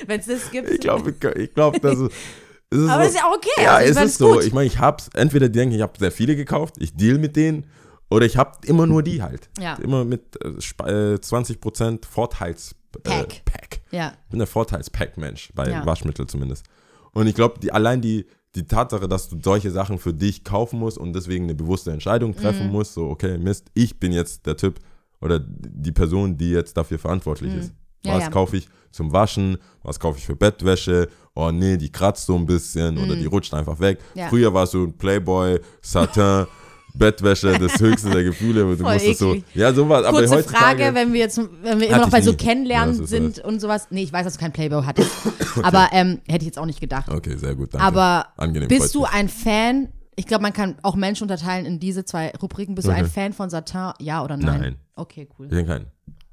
Wenn es das gibt. ich glaube, ich glaube, das ist, es ist Aber so, ist ja auch okay. ja, also es ist so. gut. Ich meine, ich hab's, entweder die denken, ich habe sehr viele gekauft, ich deal mit denen, oder ich habe immer nur die halt. Ja. Immer mit äh, Sp- äh, 20% Vorteils äh, Pack. Pack. ja. Ich bin der Vorteils-Pack-Mensch, bei Ja. Waschmittel zumindest. Und ich glaube, die, allein die, die Tatsache, dass du solche Sachen für dich kaufen musst und deswegen eine bewusste Entscheidung treffen Mhm. musst, so, okay, Mist, ich bin jetzt der Typ oder die Person, die jetzt dafür verantwortlich ist. Mhm. Ja, was ja. kaufe ich zum Waschen? Was kaufe ich für Bettwäsche? Oh nee, die kratzt so ein bisschen oder die rutscht einfach weg. Mhm. Ja. Früher war es so ein Playboy, Satin, Bettwäsche, das höchste der Gefühle. Du Voll musstest so, eklig. ja, sowas. Aber Kurze heutzutage, Frage, wenn wir jetzt, wenn wir immer noch bei so nie. Kennenlernen Ja, sind und sowas. Nee, ich weiß, dass du kein Playboy hattest. Aber ähm, hätte ich jetzt auch nicht gedacht. Okay, sehr gut, danke. Aber Angenehm, bist du ein Fan? Ich glaube, man kann auch Menschen unterteilen in diese zwei Rubriken. Bist du ein Okay. Fan von Satin? Ja oder nein? Nein. Okay, cool. Ich bin kein.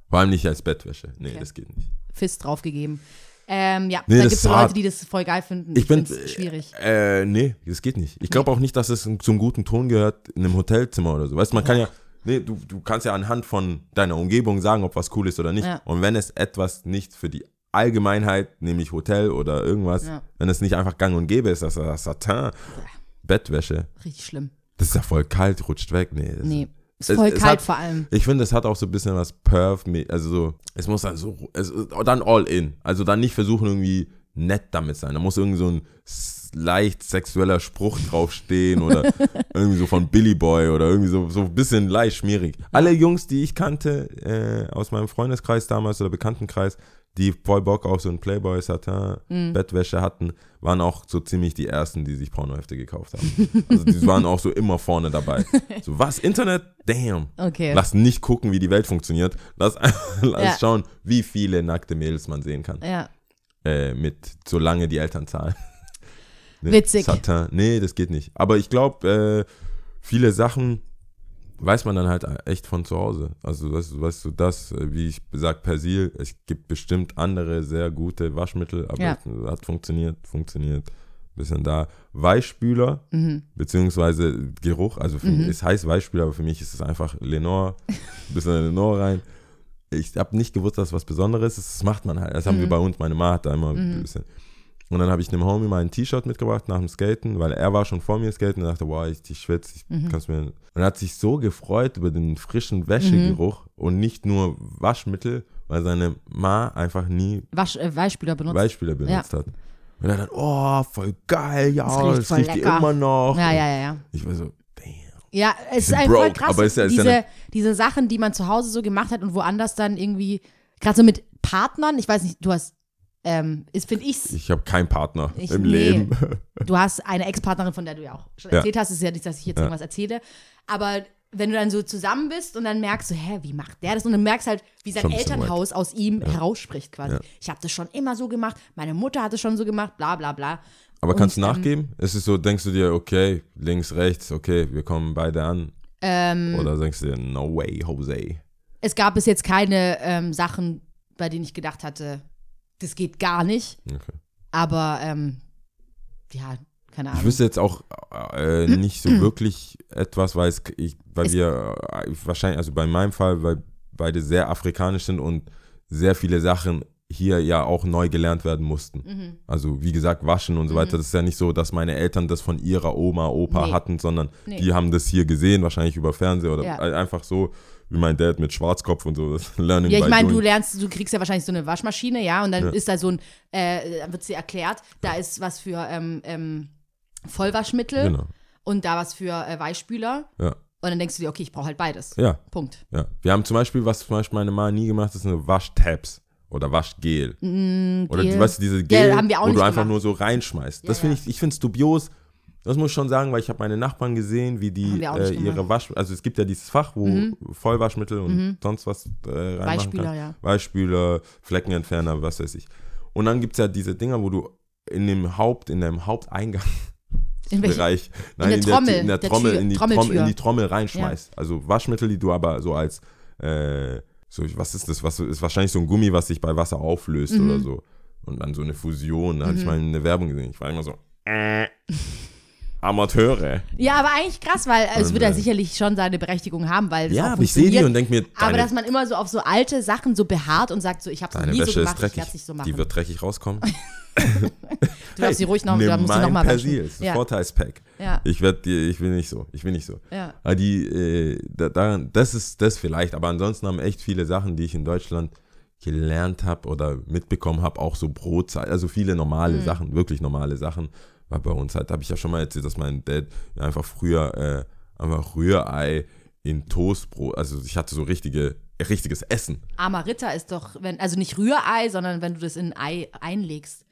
Vor allem nicht als Bettwäsche. Nee, Okay. das geht nicht. Fist draufgegeben. Ähm, ja, Nee, da gibt es Leute, die das voll geil finden. Ich bin schwierig. Äh, nee, das geht nicht. Ich glaube auch nicht, dass es zum guten Ton gehört in einem Hotelzimmer oder so. Weißt du, man kann ja, nee, du, du kannst ja anhand von deiner Umgebung sagen, ob was cool ist oder nicht. Ja. Und wenn es etwas nicht für die Allgemeinheit, nämlich Hotel oder irgendwas, Ja. wenn es nicht einfach gang und gäbe ist, dass das Satin, Bettwäsche, Richtig schlimm. das ist ja voll kalt, rutscht weg. Nee. Nee. Ist Es- voll es kalt hat- vor allem. Ich finde, es hat auch so ein bisschen was Perf, also so, es muss dann so, es, dann all in. Also dann nicht versuchen irgendwie nett damit sein. Da muss irgendwie so ein leicht sexueller Spruch draufstehen oder irgendwie so von Billy Boy oder irgendwie so, so ein bisschen leicht schmierig. Alle Jungs, die ich kannte äh, aus meinem Freundeskreis damals oder Bekanntenkreis, die voll Bock auf so ein Playboy Satin Mhm. Bettwäsche hatten, waren auch so ziemlich die ersten, die sich Pornohefte gekauft haben. Also die waren auch so immer vorne dabei. So was Internet, damn. Okay. Lass nicht gucken, wie die Welt funktioniert. Lass, lass Ja. schauen, wie viele nackte Mädels man sehen kann. Ja. Äh, mit, solange die Eltern zahlen. Witzig. Satin. Nee, das geht nicht. Aber ich glaube, äh, viele Sachen weiß man dann halt echt von zu Hause. Also, weißt, du- weißt du, das, wie ich gesagt, Persil, es gibt bestimmt andere sehr gute Waschmittel, aber Ja. es hat funktioniert, funktioniert. Bisschen da. Weichspüler, Mhm. beziehungsweise Geruch, also für mich, es heißt Weichspüler, aber für mich ist es einfach Lenore, ein bisschen Lenore rein. Ich habe nicht gewusst, dass es was Besonderes ist. Das macht man halt. Das haben wir bei uns. Meine Mama hat da immer ein bisschen. Und dann habe ich einem Homie mal ein T-Shirt mitgebracht nach dem Skaten, weil er war schon vor mir skaten und dachte, wow, ich, ich schwitze, ich kann's mir. Und er hat sich so gefreut über den frischen Wäschegeruch und nicht nur Waschmittel, weil seine Ma einfach nie Wasch, äh, Weichspüler benutzt. Weichspüler benutzt hat. Und er dann, oh, voll geil, ja, Das riecht das voll riecht immer noch. Ja, ja, ja, ja. Ich war so, damn. Ja, es ist einfach krass. aber ist ja- ist ja diese, eine- diese Sachen, die man zu Hause so gemacht hat und woanders dann irgendwie, gerade so mit Partnern, ich weiß nicht, du hast, ähm, ist, finde ich's, Ich habe keinen Partner Ich- im nee. Leben. du hast eine Ex-Partnerin, von der du ja auch schon Ja. erzählt hast, ist ja nicht, dass ich jetzt Ja. irgendwas erzähle, aber wenn du dann so zusammen bist und dann merkst du, hä, wie macht der das? Und dann merkst halt, wie sein Elternhaus aus ihm herausspricht quasi. Ja. Ich habe das schon immer so gemacht, meine Mutter hat es schon so gemacht, bla bla bla. Aber kannst du Und, ähm, nachgeben? ist es so, denkst du dir, okay, links, rechts, okay, wir kommen beide an? Ähm, Oder denkst du dir, no way, Jose? es gab bis jetzt keine ähm, Sachen, bei denen ich gedacht hatte, das geht gar nicht. Okay. Aber ähm, ja, keine Ich Ahnung. wüsste jetzt auch äh, nicht so wirklich etwas, weil, es, ich, weil Es- wir äh, wahrscheinlich, also bei meinem Fall, weil beide sehr afrikanisch sind und sehr viele Sachen hier ja auch neu gelernt werden mussten. Mhm. Also wie gesagt, waschen und so weiter. Das ist ja nicht so, dass meine Eltern das von ihrer Oma, Opa Nee. hatten, sondern Nee. die haben das hier gesehen, wahrscheinlich über Fernseher oder Ja. einfach so, wie mein Dad mit Schwarzkopf und so. Das Learning Ja, ich meine, du lernst, du kriegst ja wahrscheinlich so eine Waschmaschine, ja, und dann Ja. ist da so ein, äh, dann wird sie erklärt, da ist was für ähm, ähm, Vollwaschmittel Genau. und da was für äh, Weichspüler. Ja. Und dann denkst du dir, okay, ich brauche halt beides. Ja, Punkt. ja. Wir haben zum Beispiel, was zum Beispiel meine Mama nie gemacht hat, ist eine Waschtabs oder Waschgel. oder Gel. du weißt, diese Mm, Gel Gel, haben wir auch wo du einfach gemacht. nur so reinschmeißt. Ja, das finde ja. ich, ich finde es dubios. Das muss ich schon sagen, weil ich habe meine Nachbarn gesehen, wie die äh, ihre. Wasch, also es gibt ja dieses Fach, wo Vollwaschmittel und sonst was äh, reinmachen Weichspüler, kann. ja. Weichspüler, Fleckenentferner, was weiß ich. Und dann gibt es ja diese Dinger, wo du in dem Haupt, in deinem Haupteingang In Bereich, nein, der in, Trommel, der, in der der Trommel, Tür- in die. Trommel, in die Trommel reinschmeißt. Also Waschmittel, die du aber so als, äh, so, was ist das? Was ist wahrscheinlich so ein Gummi, was sich bei Wasser auflöst Mhm. oder so. Und dann so eine Fusion. Da hatte ich mal eine Werbung gesehen. Ich war immer so, äh, Amateure. ja, aber eigentlich krass, weil äh, es wird ja äh, sicherlich schon seine Berechtigung haben, weil das Ja, auch aber ich sehe die funktioniert. und denke mir, Aber deine, dass man immer so auf so alte Sachen so beharrt und sagt so, ich habe es noch deine nie Wäsche so ist gemacht, ich dreckig. es nicht so machen. Die wird dreckig rauskommen. du darfst sie ruhig noch, da musst du noch mal Persil. Das ist ein Ja, Vorteilspack. ja, Ich werd ich will nicht so. Ich will nicht so. ja. Aber die, äh, da, daran, das ist das vielleicht, aber ansonsten haben echt viele Sachen, die ich in Deutschland gelernt habe oder mitbekommen habe, auch so Brotzeit, also viele normale Mhm. Sachen, wirklich normale Sachen, weil bei uns halt, habe ich ja schon mal erzählt, dass mein Dad einfach früher äh, einfach Rührei in Toastbrot, also ich hatte so richtige, richtiges Essen. Armer Ritter ist doch, wenn, also nicht Rührei, sondern wenn du das in ein Ei einlegst,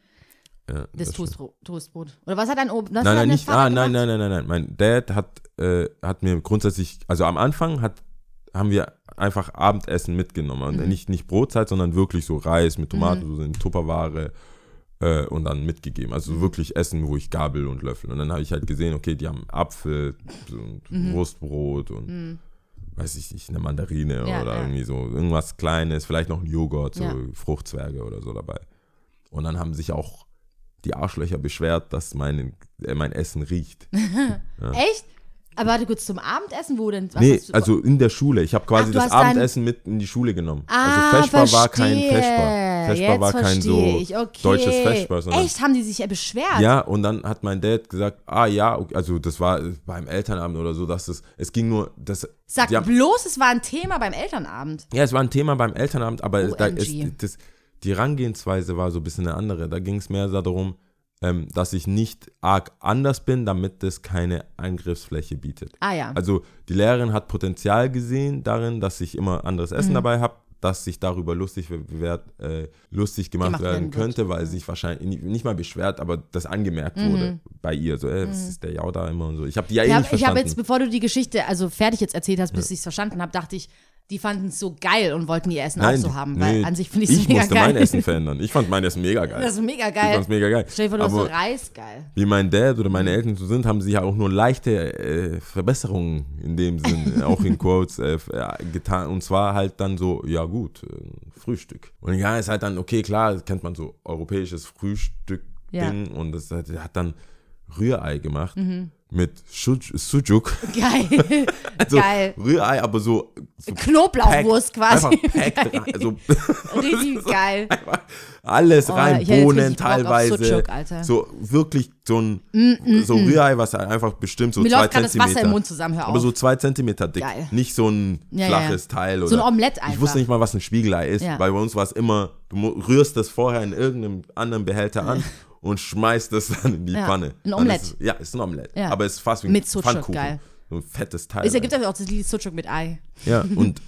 Ja, das stimmt. Toastbrot. Toastbrot. Oder was hat dein Oben? Nein, nein, nicht, ah, nein, nein, nein, nein, nein. Mein Dad hat, äh, hat mir grundsätzlich, also am Anfang hat, haben wir einfach Abendessen mitgenommen. Und nicht, nicht Brotzeit, sondern wirklich so Reis mit Tomatensauce in Tupperware äh, und dann mitgegeben. Also wirklich Essen, wo ich Gabel und Löffel. Und dann habe ich halt gesehen, okay, die haben Apfel und Wurstbrot und weiß ich nicht, eine Mandarine Ja, oder ja. irgendwie so irgendwas Kleines, vielleicht noch ein Joghurt, so Ja. Fruchtzwerge oder so dabei. Und dann haben sich auch die Arschlöcher beschwert, dass mein, äh, mein Essen riecht. Echt? Aber warte kurz zum Abendessen, wo denn? Was nee, du- also in der Schule. Ich habe quasi Ach, das Abendessen mit in die Schule genommen. Ah, also Feschbar war kein. Feschbar. Feschbar war kein so ich. okay. deutsches Feschbar, Echt, haben die sich ja beschwert? Ja, und dann hat mein Dad gesagt, ah ja, okay, also das war beim Elternabend oder so, dass das, es ging nur, das, Sag haben- bloß, es war ein Thema beim Elternabend. ja, es war ein Thema beim Elternabend, aber da ist, das, die Herangehensweise war so ein bisschen eine andere. Da ging es mehr darum, ähm, dass ich nicht arg anders bin, damit es keine Angriffsfläche bietet. Ah ja. Also die Lehrerin hat Potenzial gesehen darin, dass ich immer anderes Essen Mhm. dabei habe, dass sich darüber lustig, werd, äh, lustig gemacht, Gemacht werden könnte, weil sie sich wahrscheinlich nicht, mal beschwert, aber das angemerkt wurde bei ihr. So, ey, was ist der Jau da immer und so. Ich habe die ja eh Mhm. ich nicht habe hab verstanden. jetzt, bevor du die Geschichte also fertig jetzt erzählt hast, bis ich es verstanden habe, dachte ich, die fanden es so geil und wollten ihr Essen auch so haben. Weil nee, an sich finde ich es ich mega musste geil. mein Essen verändern. Ich fand mein Essen mega geil. Das ist mega ich geil. fand's mega geil. Stell dir vor, du hast so Reis, geil. wie mein Dad oder meine Eltern so sind, haben sie ja auch nur leichte äh, Verbesserungen in dem Sinn, auch in Quotes, äh, äh, getan. Und zwar halt dann so, ja gut, äh, Frühstück. Und ja, ist halt dann, okay, klar, kennt man so europäisches Frühstück-Ding Ja. und das hat, hat dann Rührei gemacht Mhm. Mit Sujuk. Geil. Also geil. Rührei, aber so, so Knoblauchwurst quasi. Packt rein, also Richtig geil. alles Oh, rein, ich Bohnen teilweise. Alter. So wirklich so ein so Rührei, was halt einfach bestimmt so Mir zwei gerade das Zentimeter. Wasser im Mund zusammen, hör auf. aber so zwei Zentimeter dick. Geil. Nicht so ein Ja, flaches ja. Teil. Oder, So ein Omelett Ich einfach. wusste nicht mal, was ein Spiegelei ist, Ja. weil bei uns war es immer, du rührst das vorher in irgendeinem anderen Behälter an und schmeißt das dann in die Ja, Pfanne. ein Dann Omelett. Ist, ja, ist ein Omelett. Ja. Aber es ist fast wie ein Mit Sucuk, Pfannkuchen. geil. So ein fettes Teil. Es ergibt auch das Sucuk mit Ei. Ja, und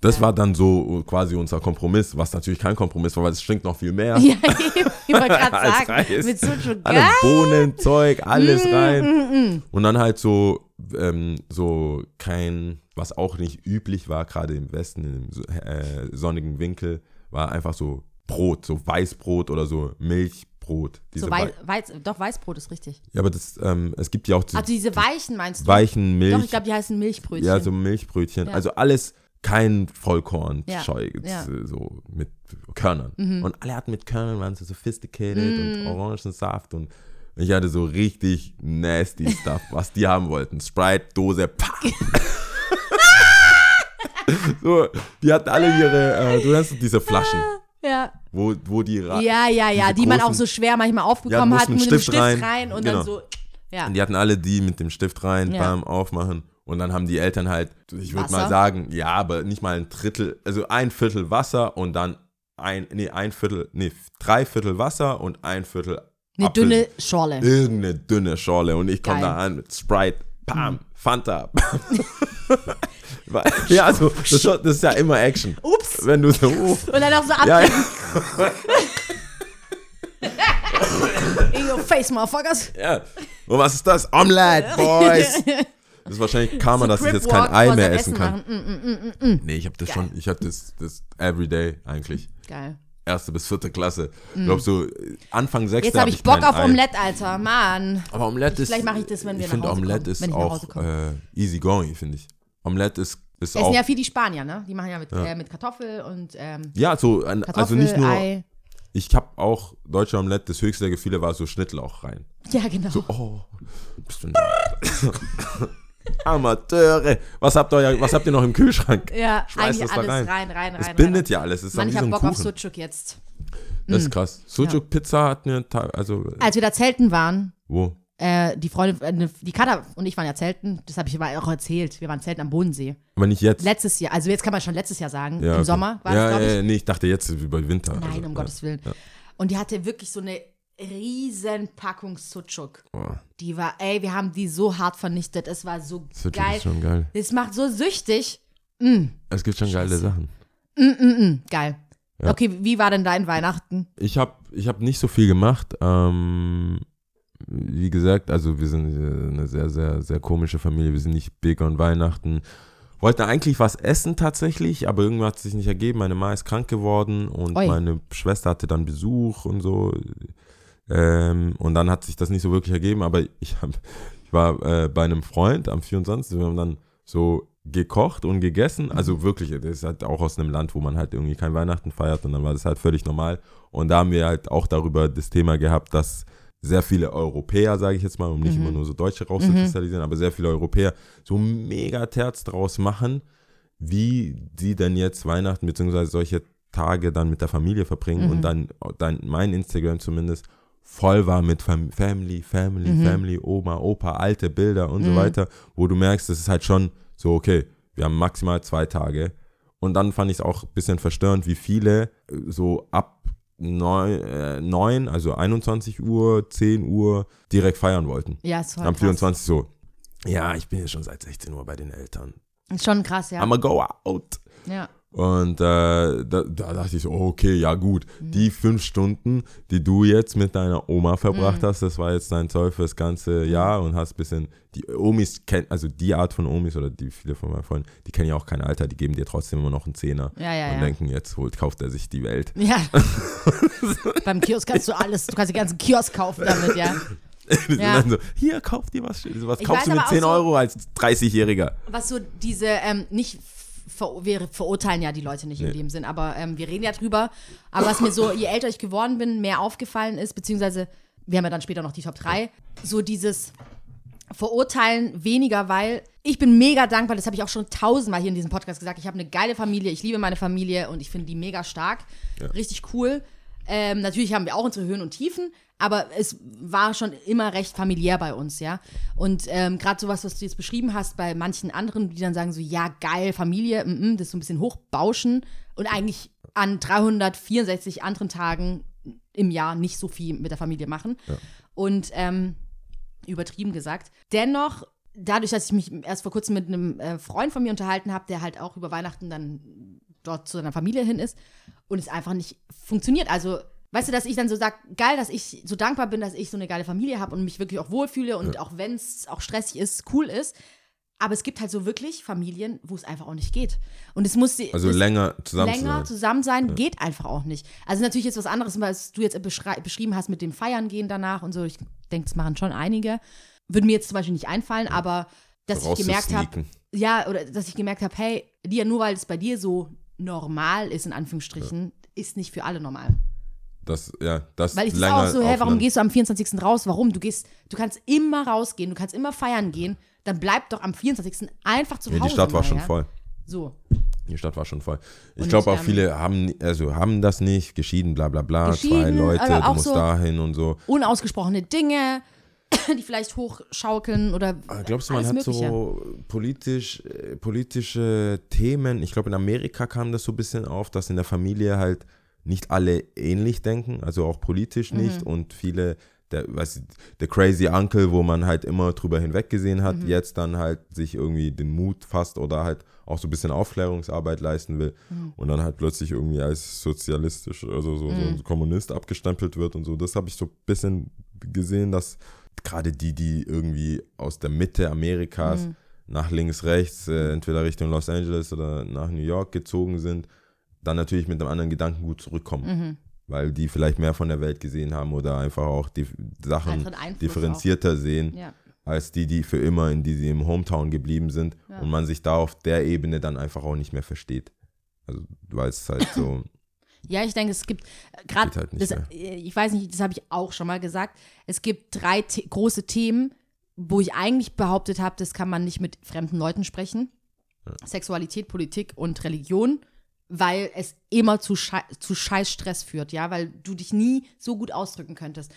das war dann so quasi unser Kompromiss, was natürlich kein Kompromiss war, weil es stinkt noch viel mehr. Ja, ich wollte gerade sagen, Reis. mit Sucuk, Alle. Bohnen, Zeug, alles Mm, rein. Und dann halt so, ähm, so kein, was auch nicht üblich war, gerade im Westen, im äh, sonnigen Winkel, war einfach so Brot, so Weißbrot oder so Milchbrot. Diese So Wei- Wei Weiz, doch, Weißbrot ist richtig. ja, aber das, ähm, es gibt ja auch diese Also diese weichen meinst du? weichen Milch. Doch, ich glaube, die heißen Milchbrötchen. Ja, so Milchbrötchen. Ja. Also alles kein Vollkorn, Ja, Scheu, ja. Mhm. so mit Körnern. Und alle hatten mit Körnern, waren so sophisticated und Orangensaft und ich hatte so richtig nasty Stuff, was die haben wollten. Sprite, Dose, pa. so, die hatten alle ihre, äh, du kennst diese Flaschen, ja. wo, wo die Ra ja, ja, ja, die man auch großen- so schwer manchmal aufbekommen Ja, hat, mit dem Stift rein, rein. und Genau. dann so, ja. Und die hatten alle die mit dem Stift rein, Ja. beim Aufmachen. Und dann haben die Eltern halt, ich würde mal sagen, ja, aber nicht mal ein Drittel, also ein Viertel Wasser und dann ein, nee, ein Viertel, nee, drei Viertel Wasser und ein Viertel Eine Apfel- dünne Schorle. Irgendeine dünne Schorle. Und ich komme da an mit Sprite, Pam, Fanta. Weil- ja, also, das, ist das ist ja immer Action. Ups. Wenn du so, oh, Und dann auch so ab ja, ja, in your face, motherfuckers. ja. Und was ist das? Omelette, Boys. Das ist wahrscheinlich Karma, dass ich jetzt kein Ei mehr essen kann. machen. Mm, mm, Nee, ich habe das schon, ich hatte das, das everyday eigentlich. Geil. Erste bis vierte Klasse. Ich glaube so Anfang sechste Jetzt habe ich Bock kein auf. Omelette, Alter. Mann. Aber Omelette ist. Vielleicht mache ich das, wenn wir Ich nach finde Hause Omelette kommen, ist wenn ich nach auch Hause komme. äh, easy going, finde ich. Omelette ist, ist Essen auch. ja viel die Spanier, ne? Die machen ja mit, Äh, mit Kartoffel und ähm, Ja, so, ein, Kartoffel, also nicht nur. Ei. Ich habe auch deutsche Omelette, das höchste der Gefühle war so Schnittlauch rein. Ja, genau. Oh, bist du Amateure. Was habt, ihr, was habt ihr noch im Kühlschrank? ja, Schmeißt eigentlich das da alles rein. rein, rein, rein. Es bindet rein. ja alles. Es ist Mann, ich ein Bock auf Kuchen. Sucuk jetzt. Das ist krass. Sucuk Pizza hat mir, also, Als wir da zelten waren, wo? äh, die Freunde, äh, ne, die Katha und ich waren ja zelten, das habe ich aber auch erzählt. Wir waren zelten am Bodensee. Aber nicht jetzt. Letztes Jahr, also jetzt kann man schon letztes Jahr sagen, Ja, im okay. Sommer war ja, das, glaube ja, ich. ja, nee, ich dachte jetzt über Winter. Nein, also, um ja. Gottes Willen. Ja. Und die hatte wirklich so eine riesen Packung Sucuk. Boah, Die war, ey, wir haben die so hart vernichtet. Es war so Sucuk geil. ist schon geil. Das macht so süchtig. Mm, Es gibt schon geile Scheiße. Sachen. mm, mm, mm. Geil. Ja. Okay, wie war denn dein Weihnachten? Ich habe ich hab nicht so viel gemacht. Ähm, wie gesagt, also wir sind äh, eine sehr, sehr, sehr komische Familie. Wir sind nicht big on Weihnachten. Wollten eigentlich was essen tatsächlich, aber irgendwann hat es sich nicht ergeben. Meine Ma ist krank geworden und Ui. meine Schwester hatte dann Besuch und so. Ähm, und dann hat sich das nicht so wirklich ergeben, aber ich, hab, ich war äh, bei einem Freund am 24. Wir haben dann so gekocht und gegessen. Also wirklich, das ist halt auch aus einem Land, wo man halt irgendwie kein Weihnachten feiert und dann war das halt völlig normal. Und da haben wir halt auch darüber das Thema gehabt, dass sehr viele Europäer, sage ich jetzt mal, um nicht immer nur so Deutsche rauszukristallisieren, aber sehr viele Europäer so mega Terz draus machen, wie sie denn jetzt Weihnachten bzw. solche Tage dann mit der Familie verbringen und dann, dann mein Instagram zumindest voll war mit Fam Family, Family, Family, Oma, Opa, alte Bilder und so weiter, wo du merkst, das ist halt schon so, okay, wir haben maximal zwei Tage. Und dann fand ich es auch ein bisschen verstörend, wie viele äh, so ab neun, äh, neun, also 21 Uhr, 10 Uhr direkt feiern wollten. Ja, es war Am krass. 24 so, ja, ich bin ja schon seit 16 Uhr bei den Eltern. Ist schon krass, ja. I'ma go out. ja. Und äh, da, da dachte ich so, okay, ja gut, die fünf Stunden, die du jetzt mit deiner Oma verbracht hast, das war jetzt dein Zoll fürs ganze Jahr und hast ein bisschen, die Omis kennen, also die Art von Omis oder die viele von meinen Freunden, die kennen ja auch kein Alter, die geben dir trotzdem immer noch einen Zehner Ja, ja, und ja. denken, jetzt holt, kauft er sich die Welt. Ja. Beim Kiosk kannst du alles, du kannst den ganzen Kiosk kaufen damit, ja. Ja. dann so, hier, kauf dir was, was Ich kaufst du mit aber auch 10 so- Euro als 30-Jähriger? Was so diese, ähm, nicht, ver wir verurteilen ja die Leute nicht in Nee. dem Sinn, aber ähm, wir reden ja drüber. Aber was mir so, je älter ich geworden bin, mehr aufgefallen ist, beziehungsweise, wir haben ja dann später noch die Top 3, so dieses Verurteilen weniger, weil ich bin mega dankbar, das habe ich auch schon tausendmal hier in diesem Podcast gesagt. Ich habe eine geile Familie, ich liebe meine Familie und ich finde die mega stark. Richtig cool. Ähm, natürlich haben wir auch unsere Höhen und Tiefen, aber es war schon immer recht familiär bei uns, ja. Und ähm, gerade sowas, was du jetzt beschrieben hast, bei manchen anderen, die dann sagen so, ja, geil, Familie, mm, mm, das so ein bisschen hochbauschen und eigentlich an 364 anderen Tagen im Jahr nicht so viel mit der Familie machen. Und ähm, übertrieben gesagt. Dennoch, dadurch, dass ich mich erst vor kurzem mit einem äh, Freund von mir unterhalten habe, der halt auch über Weihnachten dann dort zu seiner Familie hin ist und es einfach nicht funktioniert. Also, weißt du, dass ich dann so sage, geil, dass ich so dankbar bin, dass ich so eine geile Familie habe und mich wirklich auch wohlfühle und auch wenn es auch stressig ist, cool ist. Aber es gibt halt so wirklich Familien, wo es einfach auch nicht geht. Und es muss Also es- länger zusammen zu länger sein. zusammen sein geht einfach auch nicht. Also natürlich jetzt was anderes, was du jetzt beschrieben hast mit dem Feiern gehen danach und so. Ich denke, das machen schon einige. Würde mir jetzt zum Beispiel nicht einfallen, aber dass ich gemerkt habe, ja, oder dass ich gemerkt habe, hey, Lia, nur weil es bei dir so normal ist, in Anführungsstrichen, ist nicht für alle normal. Das, ja, das Weil ich länger auch so, hey, warum gehst du am 24. raus? Warum? Du gehst, du kannst immer rausgehen, du kannst immer feiern gehen, dann bleib doch am 24. einfach zu Ja, Hause. die Stadt war mal, schon ja? voll. So. Die Stadt war schon voll. Ich glaube auch ähm, viele haben, also haben das nicht, geschieden, bla bla bla, zwei Geschieden, Leute, du musst so- dahin und so. Unausgesprochene Dinge, die vielleicht hochschaukeln oder Aber Glaubst du, man hat so politisch, äh, politische Themen? Ich glaube, in Amerika kam das so ein bisschen auf, dass in der Familie halt nicht alle ähnlich denken, also auch politisch Mhm. nicht und viele, der, ich, der crazy Uncle, wo man halt immer drüber hinweggesehen hat, Mhm. jetzt dann halt sich irgendwie den Mut fasst oder halt auch so ein bisschen Aufklärungsarbeit leisten will Mhm. und dann halt plötzlich irgendwie als sozialistisch, also so, so Mhm. ein Kommunist abgestempelt wird und so. Das habe ich so ein bisschen gesehen, dass gerade die, die irgendwie aus der Mitte Amerikas Mhm. nach links, rechts, äh, entweder Richtung Los Angeles oder nach New York gezogen sind, dann natürlich mit einem anderen Gedankengut zurückkommen. Mhm. Weil die vielleicht mehr von der Welt gesehen haben oder einfach auch die Sachen differenzierter sehen, ja. als die, die für immer in die sie im Hometown geblieben sind Ja. und man sich da auf der Ebene dann einfach auch nicht mehr versteht. Also, weil es halt so, Ja, ich denke, es gibt gerade, Geht halt äh, ich weiß nicht, das habe ich auch schon mal gesagt, es gibt drei The große Themen, wo ich eigentlich behauptet habe, das kann man nicht mit fremden Leuten sprechen. Sexualität, Politik und Religion, weil es immer zu, Schei zu Scheißstress führt, ja, weil du dich nie so gut ausdrücken könntest.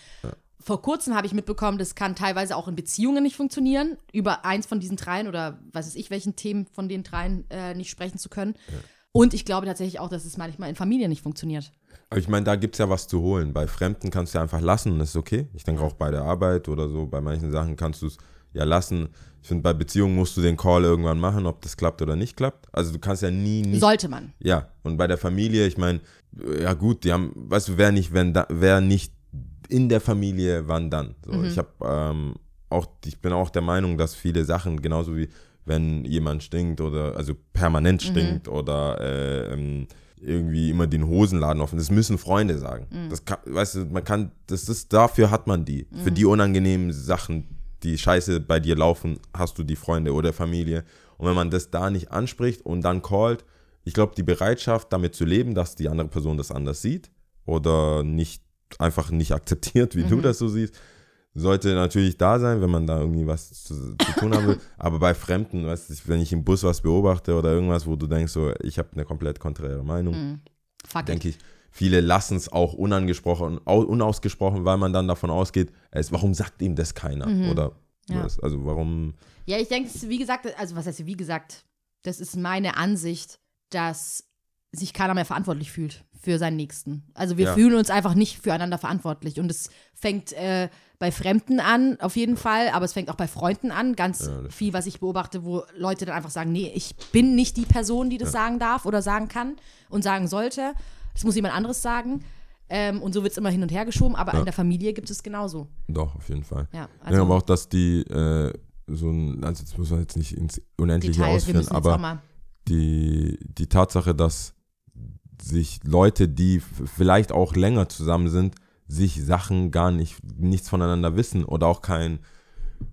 Vor kurzem habe ich mitbekommen, das kann teilweise auch in Beziehungen nicht funktionieren, über eins von diesen dreien oder was weiß ich, welchen Themen von den dreien äh, nicht sprechen zu können. Und ich glaube tatsächlich auch, dass es manchmal in Familien nicht funktioniert. Aber ich meine, da gibt es ja was zu holen. Bei Fremden kannst du ja einfach lassen und das ist okay. Ich denke auch bei der Arbeit oder so, bei manchen Sachen kannst du es ja lassen. Ich finde, bei Beziehungen musst du den Call irgendwann machen, ob das klappt oder nicht klappt. Also du kannst ja nie nicht. Sollte man. Ja, und bei der Familie, ich meine, ja gut, die haben, weißt du, wer nicht, wenn da, wer nicht in der Familie, wann dann? So, Mhm. Ich habe ähm, auch, ich bin auch der Meinung, dass viele Sachen, genauso wie wenn jemand stinkt oder also permanent Mhm. stinkt oder äh, ähm, irgendwie immer den Hosenladen offen, das müssen Freunde sagen. Mhm. Das kann, weißt du, man kann, das ist, dafür hat man die. Für die unangenehmen Sachen, die scheiße bei dir laufen, hast du die Freunde oder Familie. Und wenn man das da nicht anspricht und dann callt, ich glaube, die Bereitschaft, damit zu leben, dass die andere Person das anders sieht oder nicht einfach nicht akzeptiert, wie du das so siehst, sollte natürlich da sein, wenn man da irgendwie was zu, zu tun haben will. Aber bei Fremden, weißt du, wenn ich im Bus was beobachte oder irgendwas, wo du denkst, so, ich habe eine komplett konträre Meinung, it. denke ich, viele lassen es auch unangesprochen, au- unausgesprochen, weil man dann davon ausgeht, es, warum sagt ihm das keiner? Oder Ja. was, also warum Ja, ich denke, wie gesagt, also was heißt wie gesagt, das ist meine Ansicht, dass sich keiner mehr verantwortlich fühlt für seinen Nächsten. Also wir Ja. fühlen uns einfach nicht füreinander verantwortlich. Und es fängt äh, bei Fremden an, auf jeden Fall, aber es fängt auch bei Freunden an. Ganz Ja, viel, was ich beobachte, wo Leute dann einfach sagen, nee, ich bin nicht die Person, die das sagen darf oder sagen kann und sagen sollte. Das muss jemand anderes sagen. Ähm, und so wird es immer hin und her geschoben, aber in der Familie gibt es genauso. Doch, auf jeden Fall. Ja, Ja, also aber auch, dass die äh, so ein, also das muss man jetzt nicht ins Unendliche Detail, ausführen, aber die, die Tatsache, dass sich Leute, die vielleicht auch länger zusammen sind, sich Sachen gar nicht, nichts voneinander wissen oder auch kein,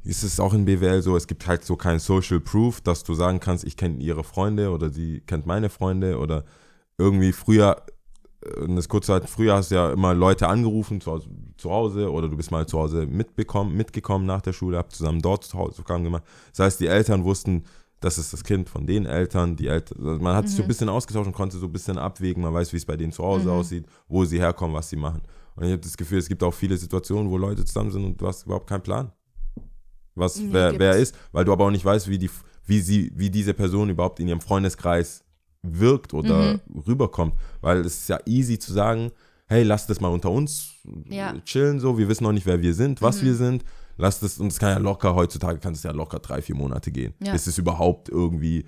ist es auch in BWL so, es gibt halt so kein Social Proof, dass du sagen kannst, ich kenne ihre Freunde oder sie kennt meine Freunde oder irgendwie früher, das kurze Zeit, früher hast du ja immer Leute angerufen zu Hause, zu Hause oder du bist mal zu Hause mitbekommen, mitgekommen nach der Schule, habt zusammen dort zu Hause Hausaufgaben gemacht. Das heißt, die Eltern wussten, das ist das Kind von den Eltern, die Eltern, also man hat sich so ein bisschen ausgetauscht und konnte so ein bisschen abwägen, man weiß, wie es bei denen zu Hause aussieht, wo sie herkommen, was sie machen. Und ich habe das Gefühl, es gibt auch viele Situationen, wo Leute zusammen sind und du hast überhaupt keinen Plan, was Nee, wer, wer ist, weil du aber auch nicht weißt, wie die, wie sie, wie diese Person überhaupt in ihrem Freundeskreis wirkt oder rüberkommt, weil es ist ja easy zu sagen, hey, lass das mal unter uns Ja. chillen, so, wir wissen noch nicht, wer wir sind, was wir sind. Lass das, und es kann ja locker, heutzutage kann es ja locker drei, vier Monate gehen, Ja. bis es überhaupt irgendwie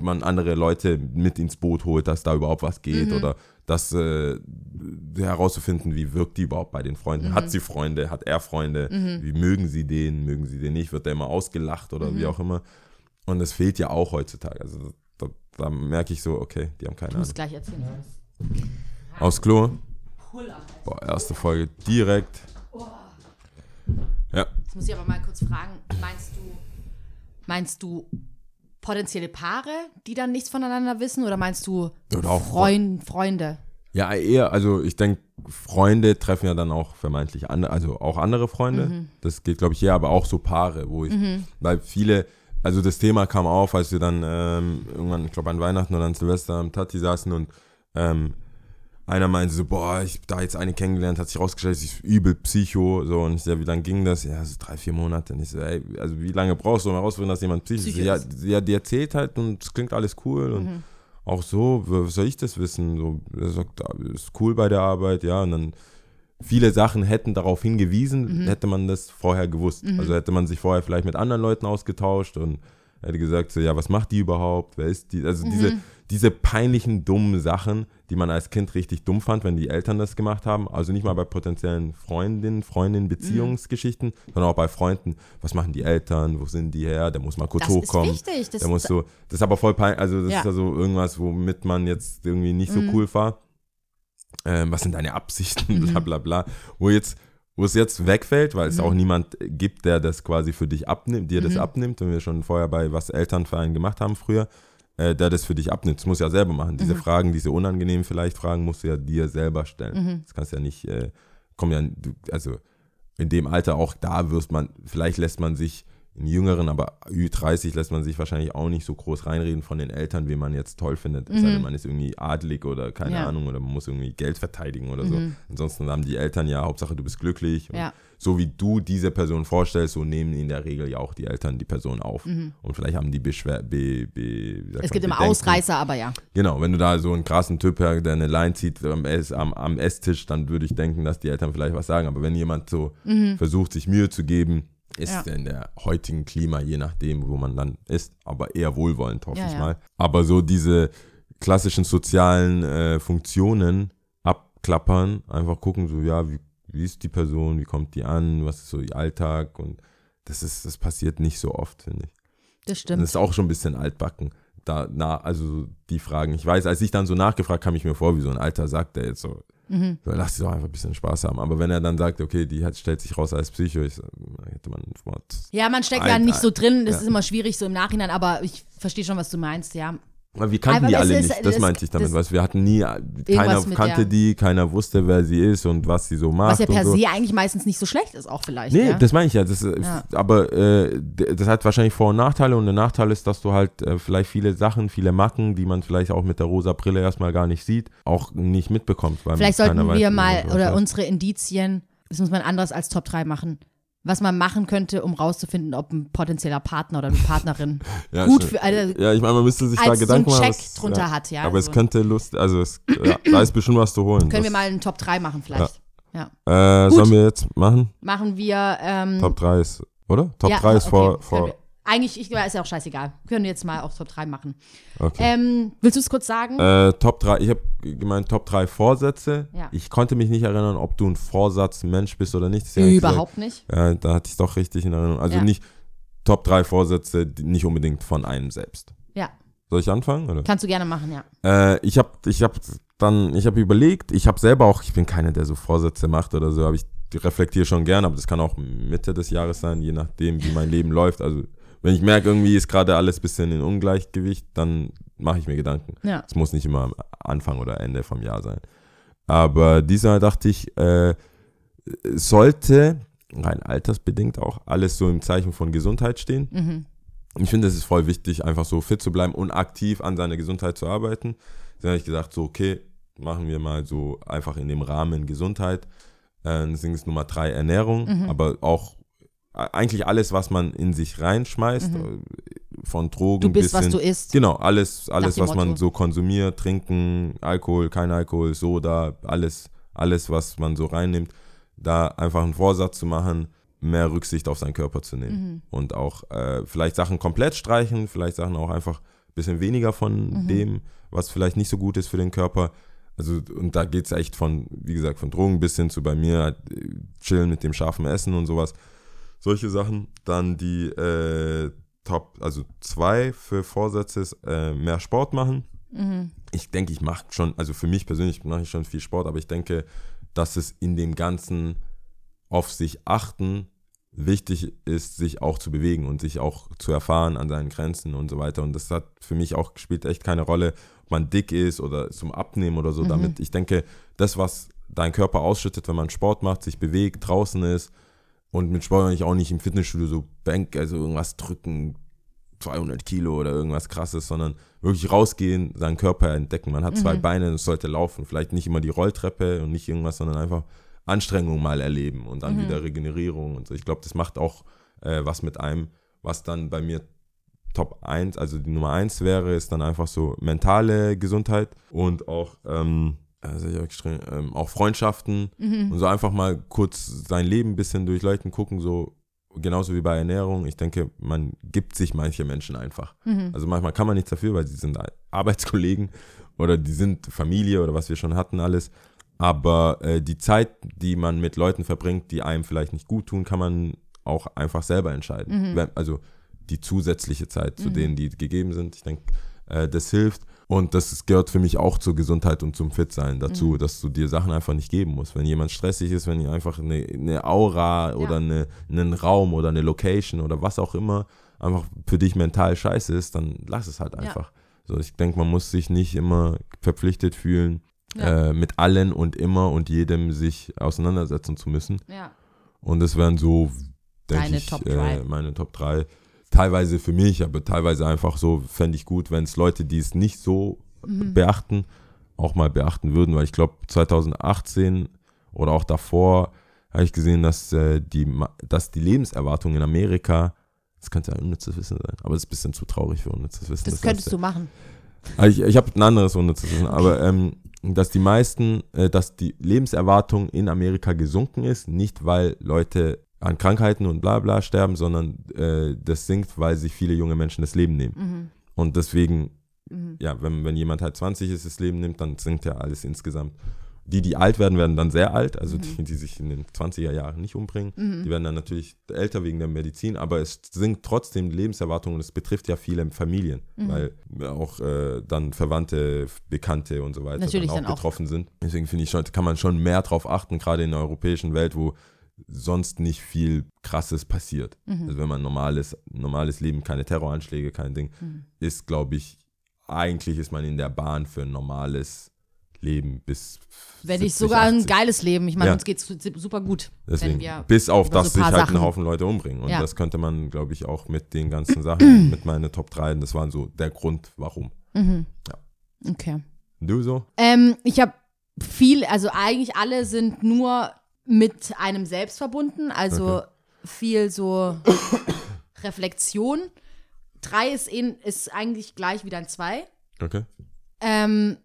man andere Leute mit ins Boot holt, dass da überhaupt was geht oder das äh, herauszufinden, wie wirkt die überhaupt bei den Freunden. Hat sie Freunde, hat er Freunde, wie mögen sie den, mögen sie den nicht, wird der immer ausgelacht oder wie auch immer. Und das fehlt ja auch heutzutage. Also da, da merke ich so, okay, die haben keine Ich muss Ahnung. gleich erzählen. Aus Klo. Boah, erste Folge direkt. Ja. Jetzt muss ich aber mal kurz fragen, meinst du, meinst du potenzielle Paare, die dann nichts voneinander wissen oder meinst du Oder Freund, Freunde? Ja, eher, also ich denke, Freunde treffen ja dann auch vermeintlich andere, also auch andere Freunde. Das geht, glaube ich, eher, aber auch so Paare, wo ich, weil viele, also das Thema kam auf, als wir dann ähm, irgendwann, ich glaube an Weihnachten oder an Silvester am Tati saßen und ähm, einer meinte so, boah, ich hab da jetzt eine kennengelernt, hat sich rausgestellt, sie ist übel Psycho, so, und ich so, ja, wie lange ging das? Ja, so drei, vier Monate. Und ich so, ey, also wie lange brauchst du, um herauszufinden, dass jemand psychisch ist? Psycho Ja, ist. ja, die erzählt halt und es klingt alles cool und auch so, was soll ich das wissen? So, er sagt, ist cool bei der Arbeit, ja, und dann viele Sachen hätten darauf hingewiesen, hätte man das vorher gewusst. Also hätte man sich vorher vielleicht mit anderen Leuten ausgetauscht und hätte gesagt, so, ja, was macht die überhaupt? Wer ist die? Also diese, diese peinlichen, dummen Sachen, die man als Kind richtig dumm fand, wenn die Eltern das gemacht haben. Also nicht mal bei potenziellen Freundinnen, Freundinnen, Beziehungsgeschichten, sondern auch bei Freunden. Was machen die Eltern? Wo sind die her? Der muss mal kurz Das ist hochkommen. wichtig, das- der muss so, das ist aber voll peinlich. Also das Ja. ist also irgendwas, womit man jetzt irgendwie nicht so cool war. Ähm, was sind deine Absichten? Bla bla bla. Wo jetzt wo es jetzt wegfällt, weil es auch niemand gibt, der das quasi für dich abnimmt, dir das abnimmt, wenn wir schon vorher bei was Eltern für einen gemacht haben früher, äh, der das für dich abnimmt. Das musst du ja selber machen. Diese Fragen, diese unangenehmen vielleicht Fragen, musst du ja dir selber stellen. Das kannst du ja nicht, äh, kommen ja, also in dem Alter auch da wirst man, vielleicht lässt man sich in jüngeren, aber Ü30 lässt man sich wahrscheinlich auch nicht so groß reinreden von den Eltern, wen man jetzt toll findet. Es sei denn, man ist irgendwie adelig oder keine Ja. Ahnung oder man muss irgendwie Geld verteidigen oder so. Ansonsten haben die Eltern ja, Hauptsache du bist glücklich. Ja. So wie du diese Person vorstellst, so nehmen in der Regel ja auch die Eltern die Person auf. Und vielleicht haben die Beschwer be, be, wie Es man, gibt immer Bedenken. Ausreißer, aber ja. Genau, wenn du da so einen krassen Typ her, der eine Line zieht am, Ess, am, am Esstisch, dann würde ich denken, dass die Eltern vielleicht was sagen. Aber wenn jemand so versucht, sich Mühe zu geben, ist. Ja. in der heutigen Klima, je nachdem, wo man dann ist, aber eher wohlwollend, hoffe Ja, ich mal. Aber so diese klassischen sozialen äh, Funktionen abklappern, einfach gucken, so, ja, wie, wie ist die Person, wie kommt die an, was ist so ihr Alltag und das ist, das passiert nicht so oft, finde ich. Das Das stimmt. ist auch schon ein bisschen altbacken. Da, na, also die Fragen. Ich weiß, als ich dann so nachgefragt, kam ich mir vor, wie so ein alter sagt, der jetzt so, Mhm. so lass sie doch einfach ein bisschen Spaß haben. Aber wenn er dann sagt, okay, die hat, stellt sich raus als Psycho, ich, hätte man. Ja, man steckt ja Ein- nicht so drin, das ja. ist immer schwierig so im Nachhinein, aber ich verstehe schon, was du meinst, ja. Wir kannten Aber die alle ist- nicht, das, das- meinte ich damit. Weißt, wir hatten nie, keiner kannte der- die, keiner wusste, wer sie ist und was sie so macht. Was ja per so. se eigentlich meistens nicht so schlecht ist, auch vielleicht. Nee, ja? das meine ich ja. Das, Ja. Aber äh, das hat wahrscheinlich Vor- und Nachteile und der Nachteil ist, dass du halt äh, vielleicht viele Sachen, viele Macken, die man vielleicht auch mit der rosa Brille erstmal gar nicht sieht, auch nicht mitbekommt. Vielleicht sollten wir mal oder unsere Indizien, das muss man anderes als Top 3 machen. Was man machen könnte, um rauszufinden, ob ein potenzieller Partner oder eine Partnerin Ja, gut für also, Ja, ich meine, man müsste sich da als so Gedanken einen machen. Check was- drunter hat, ja, Aber es also. könnte Lust, also es, ja, da ist bestimmt was zu holen. können wir das, mal einen Top 3 machen vielleicht. Ja. Äh, Gut. sollen wir jetzt machen? Machen wir ähm, Top 3 ist, oder? Top ja, 3 ist okay, vor, vor wir. Eigentlich, ich, ist ja auch scheißegal. Wir können jetzt mal auch Top 3 machen. okay. Ähm, willst du es kurz sagen? Äh, Top 3, ich habe gemeint Top 3 Vorsätze. Ja. Ich konnte mich nicht erinnern, ob du ein Vorsatzmensch bist oder nicht. Ich gesagt, Überhaupt nicht. Ja, da hatte ich es doch richtig in Erinnerung. Also Ja. nicht Top 3 Vorsätze, nicht unbedingt von einem selbst. Ja, Soll ich anfangen? Oder? kannst du gerne machen, ja. Äh, ich habe ich hab dann, ich habe überlegt, ich habe selber auch, ich bin keiner, der so Vorsätze macht oder so, aber ich reflektiere schon gern, aber das kann auch Mitte des Jahres sein, je nachdem, wie mein Leben läuft. Also wenn ich merke, irgendwie ist gerade alles ein bisschen in Ungleichgewicht, dann mache ich mir Gedanken. Ja. Es muss nicht immer am Anfang oder Ende vom Jahr sein. Aber diesmal dachte ich, äh, sollte, rein altersbedingt auch, alles so im Zeichen von Gesundheit stehen. Mhm. Ich finde, es ist voll wichtig, einfach so fit zu bleiben und aktiv an seiner Gesundheit zu arbeiten. Dann habe ich gesagt, so, okay, machen wir mal so einfach in dem Rahmen Gesundheit. Äh, Deswegen ist Nummer drei Ernährung, Mhm. aber auch eigentlich alles, was man in sich reinschmeißt, äh, von Drogen Mhm. Du bist, bis was hin, du isst. Genau, alles, alles was man so konsumiert, trinken, Alkohol, kein Alkohol, Soda, alles, alles, was man so reinnimmt, da einfach einen Vorsatz zu machen, mehr Rücksicht auf seinen Körper zu nehmen. Und auch äh, vielleicht Sachen komplett streichen, vielleicht Sachen auch einfach ein bisschen weniger von dem, was vielleicht nicht so gut ist für den Körper. Also, und da geht es echt von, wie gesagt, von Drogen bis hin zu bei mir, halt, chillen mit dem scharfen Essen und sowas. Solche Sachen. Dann die äh, Top, also zwei für Vorsätze ist äh, mehr Sport machen. Ich denke, ich mache schon, also für mich persönlich mache ich schon viel Sport, aber ich denke, dass es in dem Ganzen auf sich achten wichtig ist, sich auch zu bewegen und sich auch zu erfahren an seinen Grenzen und so weiter. Und das hat für mich auch spielt echt keine Rolle, ob man dick ist oder zum Abnehmen oder so. Damit, ich denke, das, was dein Körper ausschüttet, wenn man Sport macht, sich bewegt, draußen ist und mit Sport meine ich auch nicht im Fitnessstudio so Bank, also irgendwas drücken, 200 Kilo oder irgendwas krasses, sondern wirklich rausgehen, seinen Körper entdecken. Man hat zwei Beine, es sollte laufen. Vielleicht nicht immer die Rolltreppe und nicht irgendwas, sondern einfach Anstrengung mal erleben und dann wieder Regenerierung und so. Ich glaube, das macht auch äh, was mit einem, was dann bei mir Top 1, also die Nummer 1 wäre, ist dann einfach so mentale Gesundheit und auch, ähm, also ich auch, extrem, ähm, auch Freundschaften und so einfach mal kurz sein Leben ein bisschen durchleuchten, gucken, so genauso wie bei Ernährung. Ich denke, man gibt sich manche Menschen einfach. Also manchmal kann man nichts dafür, weil sie sind Arbeitskollegen oder die sind Familie oder was wir schon hatten alles. Aber äh, die Zeit, die man mit Leuten verbringt, die einem vielleicht nicht gut tun, kann man auch einfach selber entscheiden. Wenn, also die zusätzliche Zeit zu denen, die gegeben sind. Ich denke, äh, das hilft. Und das ist- gehört für mich auch zur Gesundheit und zum Fitsein dazu, dass du dir Sachen einfach nicht geben musst. Wenn jemand stressig ist, wenn einfach eine, eine Aura oder eine, einen Raum oder eine Location oder was auch immer einfach für dich mental scheiße ist, dann lass es halt einfach. So, ich denke, man muss sich nicht immer verpflichtet fühlen, Ja. äh, mit allen und immer und jedem sich auseinandersetzen zu müssen. Ja. Und das wären so, denke ich, Top äh, meine Top 3. Teilweise für mich, aber teilweise einfach so, fände ich gut, wenn es Leute, die es nicht so Mhm. beachten, auch mal beachten würden, weil ich glaube, 2018 oder auch davor habe ich gesehen, dass, äh, die, dass die Lebenserwartung in Amerika, das könnte ein unnützes Wissen sein, aber das ist ein bisschen zu traurig für unnützes Wissen. Das könntest du machen. Also ich, ich habe ein anderes unnützes Wissen, aber ähm, dass die meisten, äh, dass die Lebenserwartung in Amerika gesunken ist, nicht weil Leute an Krankheiten und bla bla sterben, sondern äh, das sinkt, weil sich viele junge Menschen das Leben nehmen. Und deswegen, ja, wenn, wenn jemand halt 20 ist, das Leben nimmt, dann sinkt ja alles insgesamt. Die, die alt werden, werden dann sehr alt, also die, die sich in den 20er Jahren nicht umbringen. Die werden dann natürlich älter wegen der Medizin, aber es sinkt trotzdem die Lebenserwartung und es betrifft ja viele Familien, weil auch äh, dann Verwandte, Bekannte und so weiter Natürlich dann auch dann auch. betroffen sind. Deswegen finde ich kann man schon mehr drauf achten, gerade in der europäischen Welt, wo sonst nicht viel Krasses passiert. Mhm. Also wenn man normales, normales Leben, keine Terroranschläge, kein Ding, Mhm. ist, glaube ich, eigentlich ist man in der Bahn für ein normales Leben bis Wenn nicht 70, sogar ein 80. geiles Leben. Ich meine, Ja. uns geht's super gut. Deswegen, bis auf dass so ein sich halt ein Sachen- Haufen Leute umbringen. Und Ja. das könnte man, glaube ich, auch mit den ganzen Sachen, mit meinen Top 3, das waren so der Grund, warum. Okay. Du so? Ähm, ich habe viel, also eigentlich alle sind nur mit einem selbst verbunden, also Okay. viel so Reflexion. Drei ist, in, ist eigentlich gleich wie dann zwei. Okay. Ähm,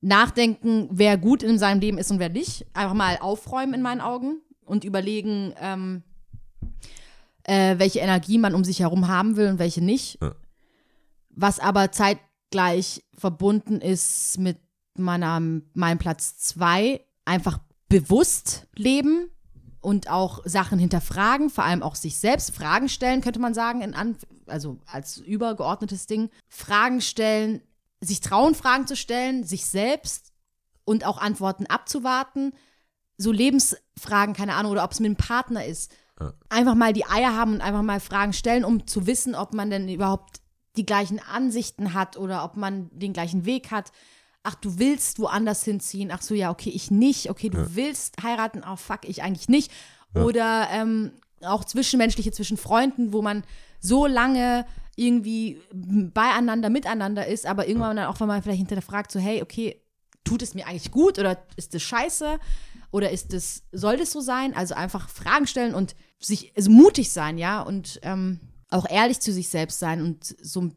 nachdenken, wer gut in seinem Leben ist und wer nicht. Einfach mal aufräumen in meinen Augen und überlegen, ähm, äh, welche Energie man um sich herum haben will und welche nicht. Ja. Was aber zeitgleich verbunden ist mit meiner, meinem Platz zwei, einfach bewusst leben und auch Sachen hinterfragen, vor allem auch sich selbst Fragen stellen, könnte man sagen, in An also als übergeordnetes Ding. Fragen stellen, sich trauen, Fragen zu stellen, sich selbst und auch Antworten abzuwarten. So Lebensfragen, keine Ahnung, oder ob es mit einem Partner ist. Einfach mal die Eier haben und einfach mal Fragen stellen, um zu wissen, ob man denn überhaupt die gleichen Ansichten hat oder ob man den gleichen Weg hat. Ach, du willst woanders hinziehen. Ach so, ja, okay, ich nicht. Okay, du willst heiraten. Oh, fuck, ich eigentlich nicht. Oder ähm, auch zwischenmenschliche, zwischen Freunden, wo man so lange irgendwie beieinander, miteinander ist, aber irgendwann dann auch mal vielleicht hinterfragt, so, hey, okay, tut es mir eigentlich gut oder ist das scheiße? Oder ist es, soll das so sein? Also einfach Fragen stellen und sich, also mutig sein, ja, und ähm, auch ehrlich zu sich selbst sein und so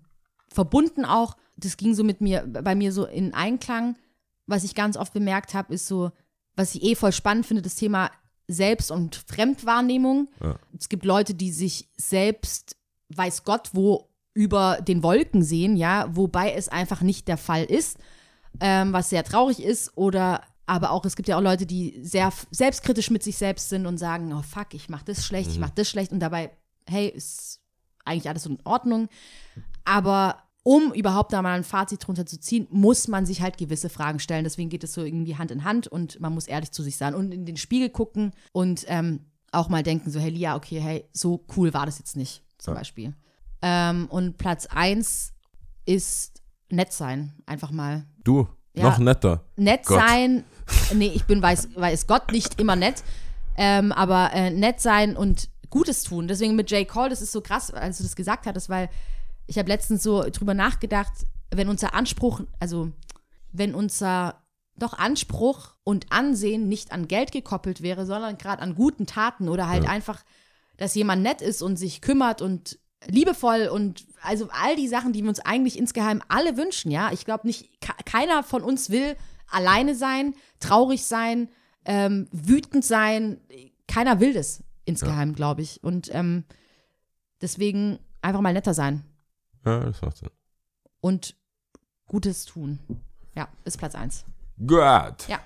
verbunden auch, das ging so mit mir, bei mir so in Einklang, was ich ganz oft bemerkt habe, ist so, was ich eh voll spannend finde, das Thema Selbst- und Fremdwahrnehmung. Ja. Es gibt Leute, die sich selbst, weiß Gott, wo über den Wolken sehen, ja, wobei es einfach nicht der Fall ist, ähm, was sehr traurig ist. Oder aber auch, es gibt ja auch Leute, die sehr selbstkritisch mit sich selbst sind und sagen, oh fuck, ich mach das schlecht, ich mach das schlecht und dabei, hey, ist eigentlich alles in Ordnung. Aber um überhaupt da mal ein Fazit drunter zu ziehen, muss man sich halt gewisse Fragen stellen. Deswegen geht es so irgendwie Hand in Hand und man muss ehrlich zu sich sein und in den Spiegel gucken und ähm, auch mal denken, so, hey Lia, okay, hey, so cool war das jetzt nicht, zum Ja. Beispiel. Ähm, und Platz eins ist nett sein, einfach mal. Du, Ja. noch netter. Nett Gott. sein, nee, ich bin, weiß, weiß Gott, nicht immer nett, ähm, aber äh, nett sein und Gutes tun. Deswegen mit J. Cole, das ist so krass, als du das gesagt hattest, weil ich habe letztens so drüber nachgedacht, wenn unser Anspruch, also wenn unser doch Anspruch und Ansehen nicht an Geld gekoppelt wäre, sondern gerade an guten Taten oder halt Ja. einfach, dass jemand nett ist und sich kümmert und liebevoll und also all die Sachen, die wir uns eigentlich insgeheim alle wünschen, ja. Ich glaube nicht, ke- keiner von uns will alleine sein, traurig sein, ähm, wütend sein. Keiner will das insgeheim, glaube ich. Und ähm, deswegen einfach mal netter sein Ja, das macht Sinn. und Gutes tun. Ja, ist Platz eins. Gut. Ja.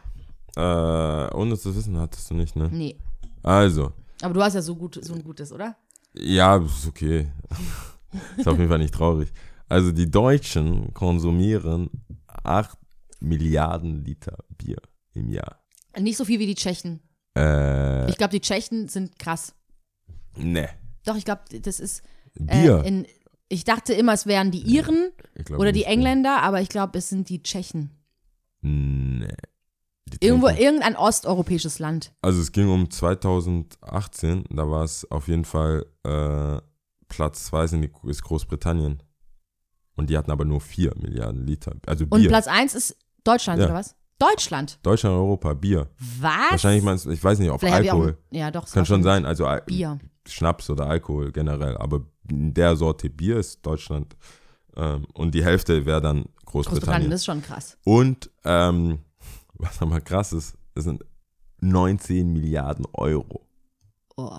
Äh, ohne zu wissen hattest du nicht, ne? Nee. Also, Aber du hast ja so, gut, so ein gutes, oder? ja, ist okay. ist auf jeden Fall nicht traurig. Also, die Deutschen konsumieren 8 Milliarden Liter Bier im Jahr. Nicht so viel wie die Tschechen. Äh, Ich glaube, die Tschechen sind krass. ne. Doch, ich glaube, das ist. Äh, Bier. in, ich dachte immer, es wären die Iren glaub oder die. Engländer, aber ich glaube, es sind die Tschechen. Nee. Die Irgendwo, irgendein osteuropäisches Land. Also es ging um 2018, da war es auf jeden Fall äh, Platz 2 sind die, ist Großbritannien. Und die hatten aber nur 4 Milliarden Liter. Also Und Bier. Platz eins ist Deutschland, Ja. oder was? Deutschland. Deutschland, Europa, Bier. Was? Wahrscheinlich meinst du, ich weiß nicht, ob Vielleicht Alkohol. Auch, ja, doch. Kann schon sein, also Al- Bier. Schnaps oder Alkohol generell. Aber der Sorte Bier ist Deutschland. Ähm, und die Hälfte wäre dann Großbritannien, Großbritannien. das ist schon krass. Und ähm, was nochmal krass ist, das sind 19 Milliarden Euro. Oh,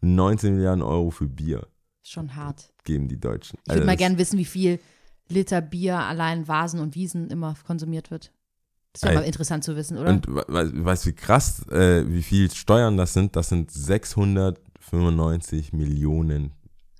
19 Milliarden Euro für Bier schon hart. geben die Deutschen. Ich würde Also mal gerne wissen, wie viel Liter Bier allein Vasen und Wiesen immer konsumiert wird. Das wäre mal interessant zu wissen, oder? Und we- we- weißt du, wie krass, äh, wie viel Steuern das sind? Das sind 695 Millionen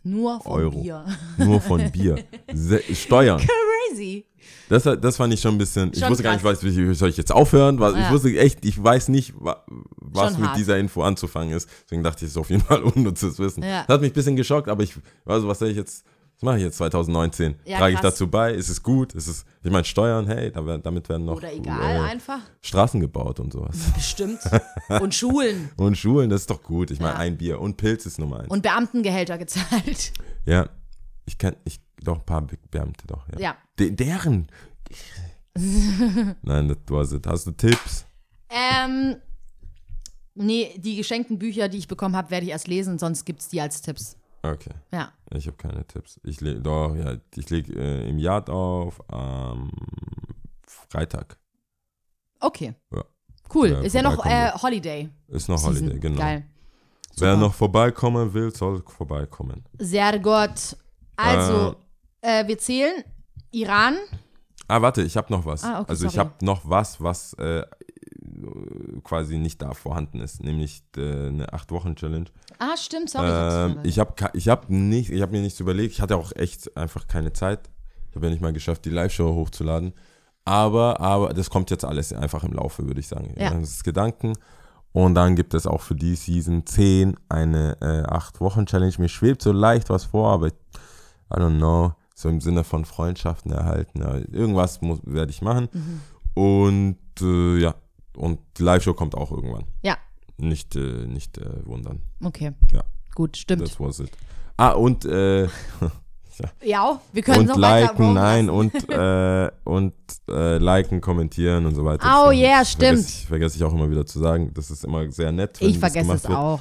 Nur von Euro. Bier. nur von Bier. Se Steuern. Crazy. Das, das fand ich schon ein bisschen. ich Schon wusste gar nicht, krass. was, wie, soll ich jetzt aufhören? Was, Ich Ja. wusste echt, ich weiß nicht, wa, was Schon mit hart. dieser Info anzufangen ist. Deswegen dachte ich, es ist auf jeden Fall unnützes Wissen. Ja. Das hat mich ein bisschen geschockt, aber ich, also was soll ich jetzt, was mache ich jetzt 2019? Ja, Trage ich krass. dazu bei? Ist es gut? Ist es, ich meine, Steuern, hey, damit werden noch Oder egal, äh, einfach. Straßen gebaut und sowas. Bestimmt. Und Schulen. Und Schulen, das ist doch gut. Ich meine, Ja. ein Bier und Pilz ist Nummer eins. Und Beamtengehälter gezahlt. ja, ich kann, ich, doch, ein paar Be- Beamte doch, ja. Ja. De, deren. Nein, das was it. Hast du Tipps? Ähm, nee, die geschenkten Bücher, die ich bekommen habe, werde ich erst lesen, sonst gibt es die als Tipps. Okay, Ja. ich habe keine Tipps. Ich lege doch, ja, ich lege äh, im Yard auf am Freitag. Okay. Ja. Cool. Ist ja noch äh, Holiday. Ist noch Season. Holiday, genau. Geil. Wer Super. noch vorbeikommen will, soll vorbeikommen. Sehr gut. Also, äh, wir zählen Iran. Ah, warte, ich habe noch was. Ah, okay, also ich sorry. habe noch was, was äh, quasi nicht da vorhanden ist, nämlich äh, eine 8-Wochen-Challenge. Ah, stimmt, sorry. Ähm, ich habe ich hab nicht, ich habe mir nichts überlegt. Ich hatte auch echt einfach keine Zeit. Ich habe ja nicht mal geschafft, die Live-Show hochzuladen. Aber, aber das kommt jetzt alles einfach im Laufe, würde ich sagen. Ja. Das ist Gedanken. Und dann gibt es auch für die Season 10 eine äh, 8-Wochen-Challenge. Mir schwebt so leicht was vor, aber I don't know. So im Sinne von Freundschaften erhalten. Ja, irgendwas muss- werde ich machen. Mhm. Und äh, ja, und die Live-Show kommt auch irgendwann. Ja, Nicht, äh, nicht äh, wundern. okay. Ja. Gut, stimmt. Das was it. Ah, und, äh, ja, wir können und noch liken, nein, und, äh, und äh, liken, kommentieren und so weiter. Oh Das yeah, vergesse stimmt. Ich, vergesse ich auch immer wieder zu sagen. Das ist immer sehr nett. Ich vergesse es wird. auch.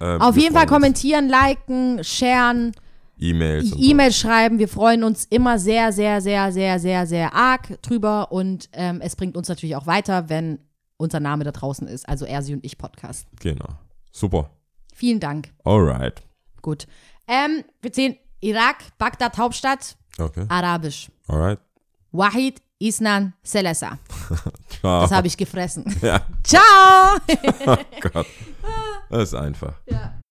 Ähm, Auf jeden Fall kommentieren, liken, sharen, E-Mails. E-Mail schreiben. Wir freuen uns immer sehr, sehr, sehr, sehr, sehr, sehr arg drüber und ähm, es bringt uns natürlich auch weiter, wenn unser Name da draußen ist. Also er, sie und ich Podcast. Genau. Super. Vielen Dank. Alright. Gut. Ähm, wir sehen Irak, Bagdad, Hauptstadt, Okay. Arabisch. Alright. Wahid Isnan Selesa. Ciao. Das habe ich gefressen. Ja. Ciao! Gott. Das ist einfach. ja.